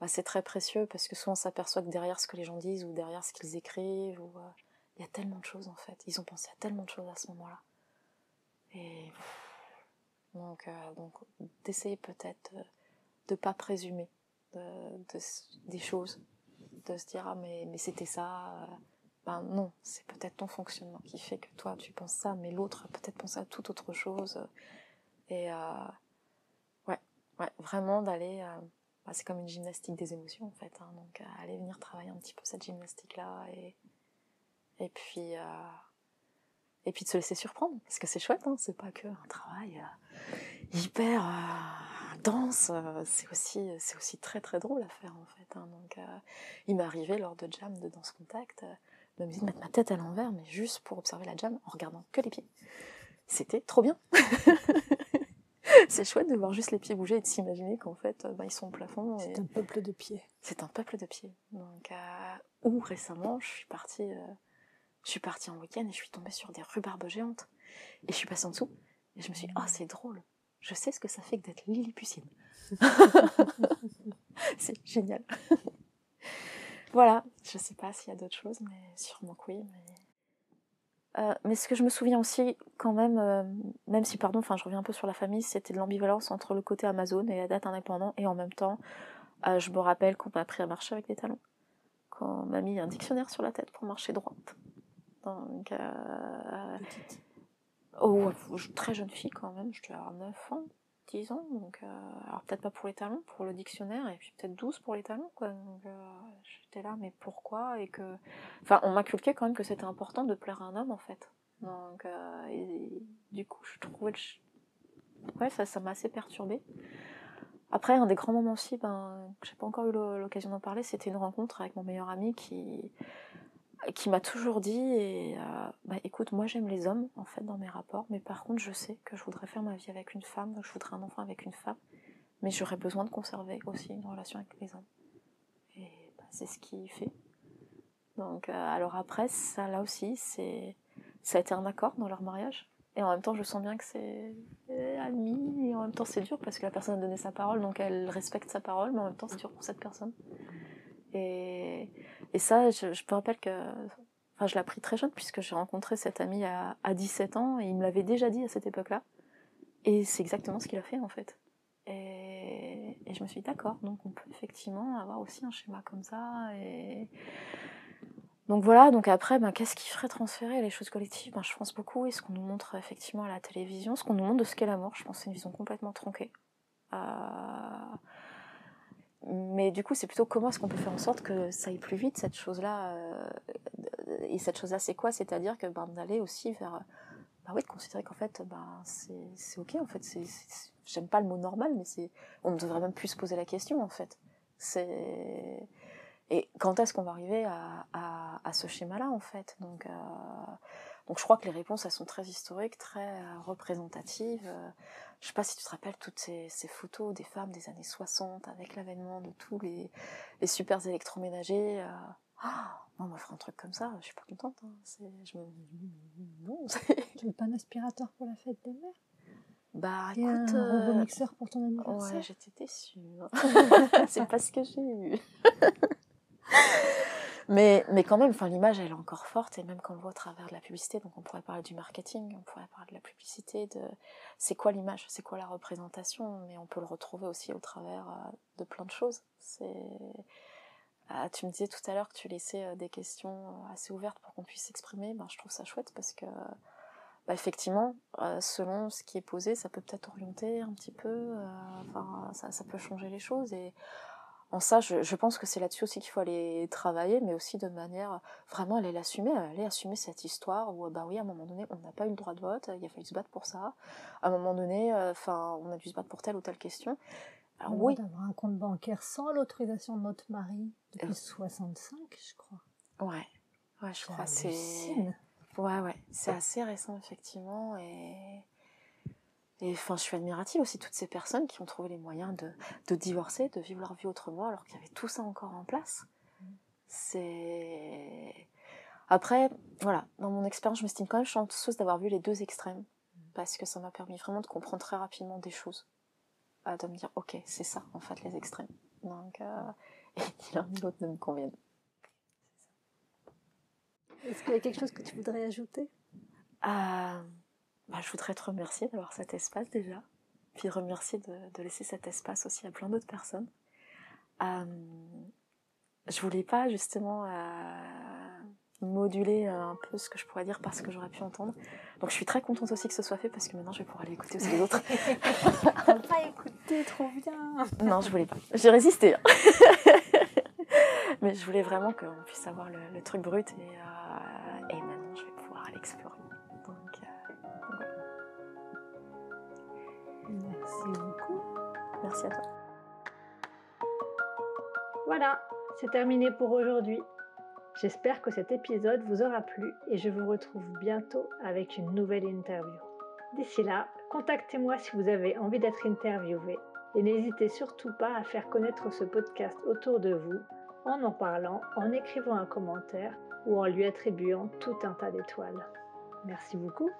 bah, c'est très précieux parce que souvent on s'aperçoit que derrière ce que les gens disent ou derrière ce qu'ils écrivent, euh, il y a tellement de choses en fait. Ils ont pensé à tellement de choses à ce moment-là. Et donc, euh, donc d'essayer peut-être de ne pas présumer des choses, de se dire ah mais, mais c'était ça. Euh, ben non, c'est peut-être ton fonctionnement qui fait que toi tu penses ça, mais l'autre a peut-être pensé à toute autre chose. Et ouais, ouais, vraiment d'aller bah, c'est comme une gymnastique des émotions en fait. Hein. donc euh, aller venir travailler un petit peu cette gymnastique là et et puis euh, et puis de se laisser surprendre parce que c'est chouette. Hein. c'est pas que un travail euh, hyper dense. c'est aussi c'est aussi très très drôle à faire en fait. Hein. donc il m'est arrivé lors de jam de danse contact de me mettre ma tête à l'envers mais juste pour observer la jam en regardant que les pieds. C'était trop bien. c'est chouette de voir juste les pieds bouger et de s'imaginer qu'en fait, bah, ils sont au plafond. C'est un peuple de pieds. C'est un peuple de pieds. Donc, euh... ou récemment, je suis partie, euh... je suis partie en week-end et je suis tombée sur des rhubarbes géantes. Et je suis passée en dessous et je me suis dit, ah, c'est drôle. Je sais ce que ça fait que d'être lilliputienne. c'est génial. voilà, je sais pas s'il y a d'autres choses, mais sûrement que oui. Mais... Euh, mais ce que je me souviens aussi, quand même, euh, même si, pardon, enfin, je reviens un peu sur la famille, c'était de l'ambivalence entre le côté Amazon et la date indépendante, et en même temps, euh, je me rappelle qu'on m'a appris à marcher avec des talons, qu'on m'a mis un dictionnaire sur la tête pour marcher droite. Donc, oh, très jeune fille quand même, je devais avoir 9 ans, 10 ans. Donc, euh, alors peut-être pas pour les talons, pour le dictionnaire, et puis peut-être 12 pour les talons. Quoi. Donc, euh, j'étais là, mais pourquoi et que... Enfin, on m'inculquait quand même que c'était important de plaire à un homme en fait. Donc, et, du coup, je trouvais. Ouais, ça, ça m'a assez perturbée. Après, un des grands moments aussi, ben, j'ai pas encore eu l'occasion d'en parler, c'était une rencontre avec mon meilleur ami qui, qui m'a toujours dit et, euh, bah, écoute, moi j'aime les hommes en fait dans mes rapports, mais par contre je sais que je voudrais faire ma vie avec une femme, je voudrais un enfant avec une femme, mais j'aurais besoin de conserver aussi une relation avec les hommes. Et bah, c'est ce qu'il fait. Donc, euh, alors après, ça là aussi, c'est ça a été un accord dans leur mariage. Et en même temps, je sens bien que c'est admis, et en même temps, c'est dur parce que la personne a donné sa parole, donc elle respecte sa parole, mais en même temps, c'est dur pour cette personne. Et, et ça, je, me rappelle que. Enfin, je l'ai appris très jeune puisque j'ai rencontré cet ami à, à 17 ans et il me l'avait déjà dit à cette époque-là. Et c'est exactement ce qu'il a fait en fait. Et, je me suis dit, d'accord, donc on peut effectivement avoir aussi un schéma comme ça. Donc voilà, donc après, ben, qu'est-ce qui ferait transférer les choses collectives? Ben, Je pense beaucoup, et ce qu'on nous montre effectivement à la télévision, ce qu'on nous montre de ce qu'est la mort, je pense que c'est une vision complètement tronquée. Euh... Mais du coup, c'est plutôt comment est-ce qu'on peut faire en sorte que ça aille plus vite, cette chose-là. Euh... Et cette chose-là, c'est quoi? C'est-à-dire que ben, d'aller aussi vers... Bah oui, de considérer qu'en fait, ben, c'est ok, en fait. J'aime pas le mot normal, mais c'est on ne devrait même plus se poser la question, en fait. C'est et quand est-ce qu'on va arriver à, à, à ce schéma-là, en fait? Donc, euh, donc je crois que les réponses, elles sont très historiques, très euh, représentatives. Euh, je sais pas si tu te rappelles toutes ces, ces photos des femmes des années 60 avec l'avènement de tous les, les super électroménagers. Ah, on m'offre un truc comme ça, je suis pas contente. Hein. Je me... Non. tu veux pas un aspirateur pour la fête des mères? Bah Et écoute. un robot mixeur pour ton anniversaire? Ouais, j'étais déçue. C'est pas ce que j'ai eu. mais, mais quand même, l'image, elle est encore forte, et même quand on le voit au travers de la publicité, donc on pourrait parler du marketing, on pourrait parler de la publicité, de c'est quoi l'image, c'est quoi la représentation, mais on peut le retrouver aussi au travers euh, de plein de choses. Ah, tu me disais tout à l'heure que tu laissais euh, des questions assez ouvertes pour qu'on puisse s'exprimer, ben, je trouve ça chouette parce que bah, effectivement, selon ce qui est posé, ça peut peut-être orienter un petit peu, enfin, ça, ça peut changer les choses et en ça, je, je pense que c'est là-dessus aussi qu'il faut aller travailler, mais aussi de manière vraiment aller l'assumer, aller assumer cette histoire où, bah oui, à un moment donné, on n'a pas eu le droit de vote, il a fallu se battre pour ça. À un moment donné, enfin, on a dû se battre pour telle ou telle question. Alors, oui. D'avoir un compte bancaire sans l'autorisation de notre mari depuis euh. 65, je crois. Ouais, ouais, je crois. C'est. Ouais, ouais, c'est assez récent effectivement et. Et enfin, je suis admirative aussi toutes ces personnes qui ont trouvé les moyens de, de divorcer, de vivre leur vie autrement, alors qu'il y avait tout ça encore en place. C'est. Après, voilà, dans mon expérience, je m'estime quand même chanceuse d'avoir vu les deux extrêmes, parce que ça m'a permis vraiment de comprendre très rapidement des choses, de me dire, ok, c'est ça, en fait, les extrêmes. Donc, euh, et ni l'un ni l'autre ne me conviennent. Est-ce qu'il y a quelque chose que tu voudrais ajouter? Euh, bah, je voudrais te remercier d'avoir cet espace déjà, puis remercier de, de, laisser cet espace aussi à plein d'autres personnes. Euh, je voulais pas justement euh, moduler un peu ce que je pourrais dire parce que j'aurais pu entendre. Donc je suis très contente aussi que ce soit fait parce que maintenant je vais pouvoir aller écouter aussi les autres. Pas écouter, trop bien. Non, je voulais pas. J'ai résisté. Hein. Mais je voulais vraiment qu'on puisse avoir le, le truc brut et, euh, et maintenant je vais pouvoir aller explorer. Merci beaucoup. Merci à toi. Voilà, c'est terminé pour aujourd'hui. J'espère que cet épisode vous aura plu et je vous retrouve bientôt avec une nouvelle interview. D'ici là, contactez-moi si vous avez envie d'être interviewé et n'hésitez surtout pas à faire connaître ce podcast autour de vous en en parlant, en écrivant un commentaire ou en lui attribuant tout un tas d'étoiles. Merci beaucoup.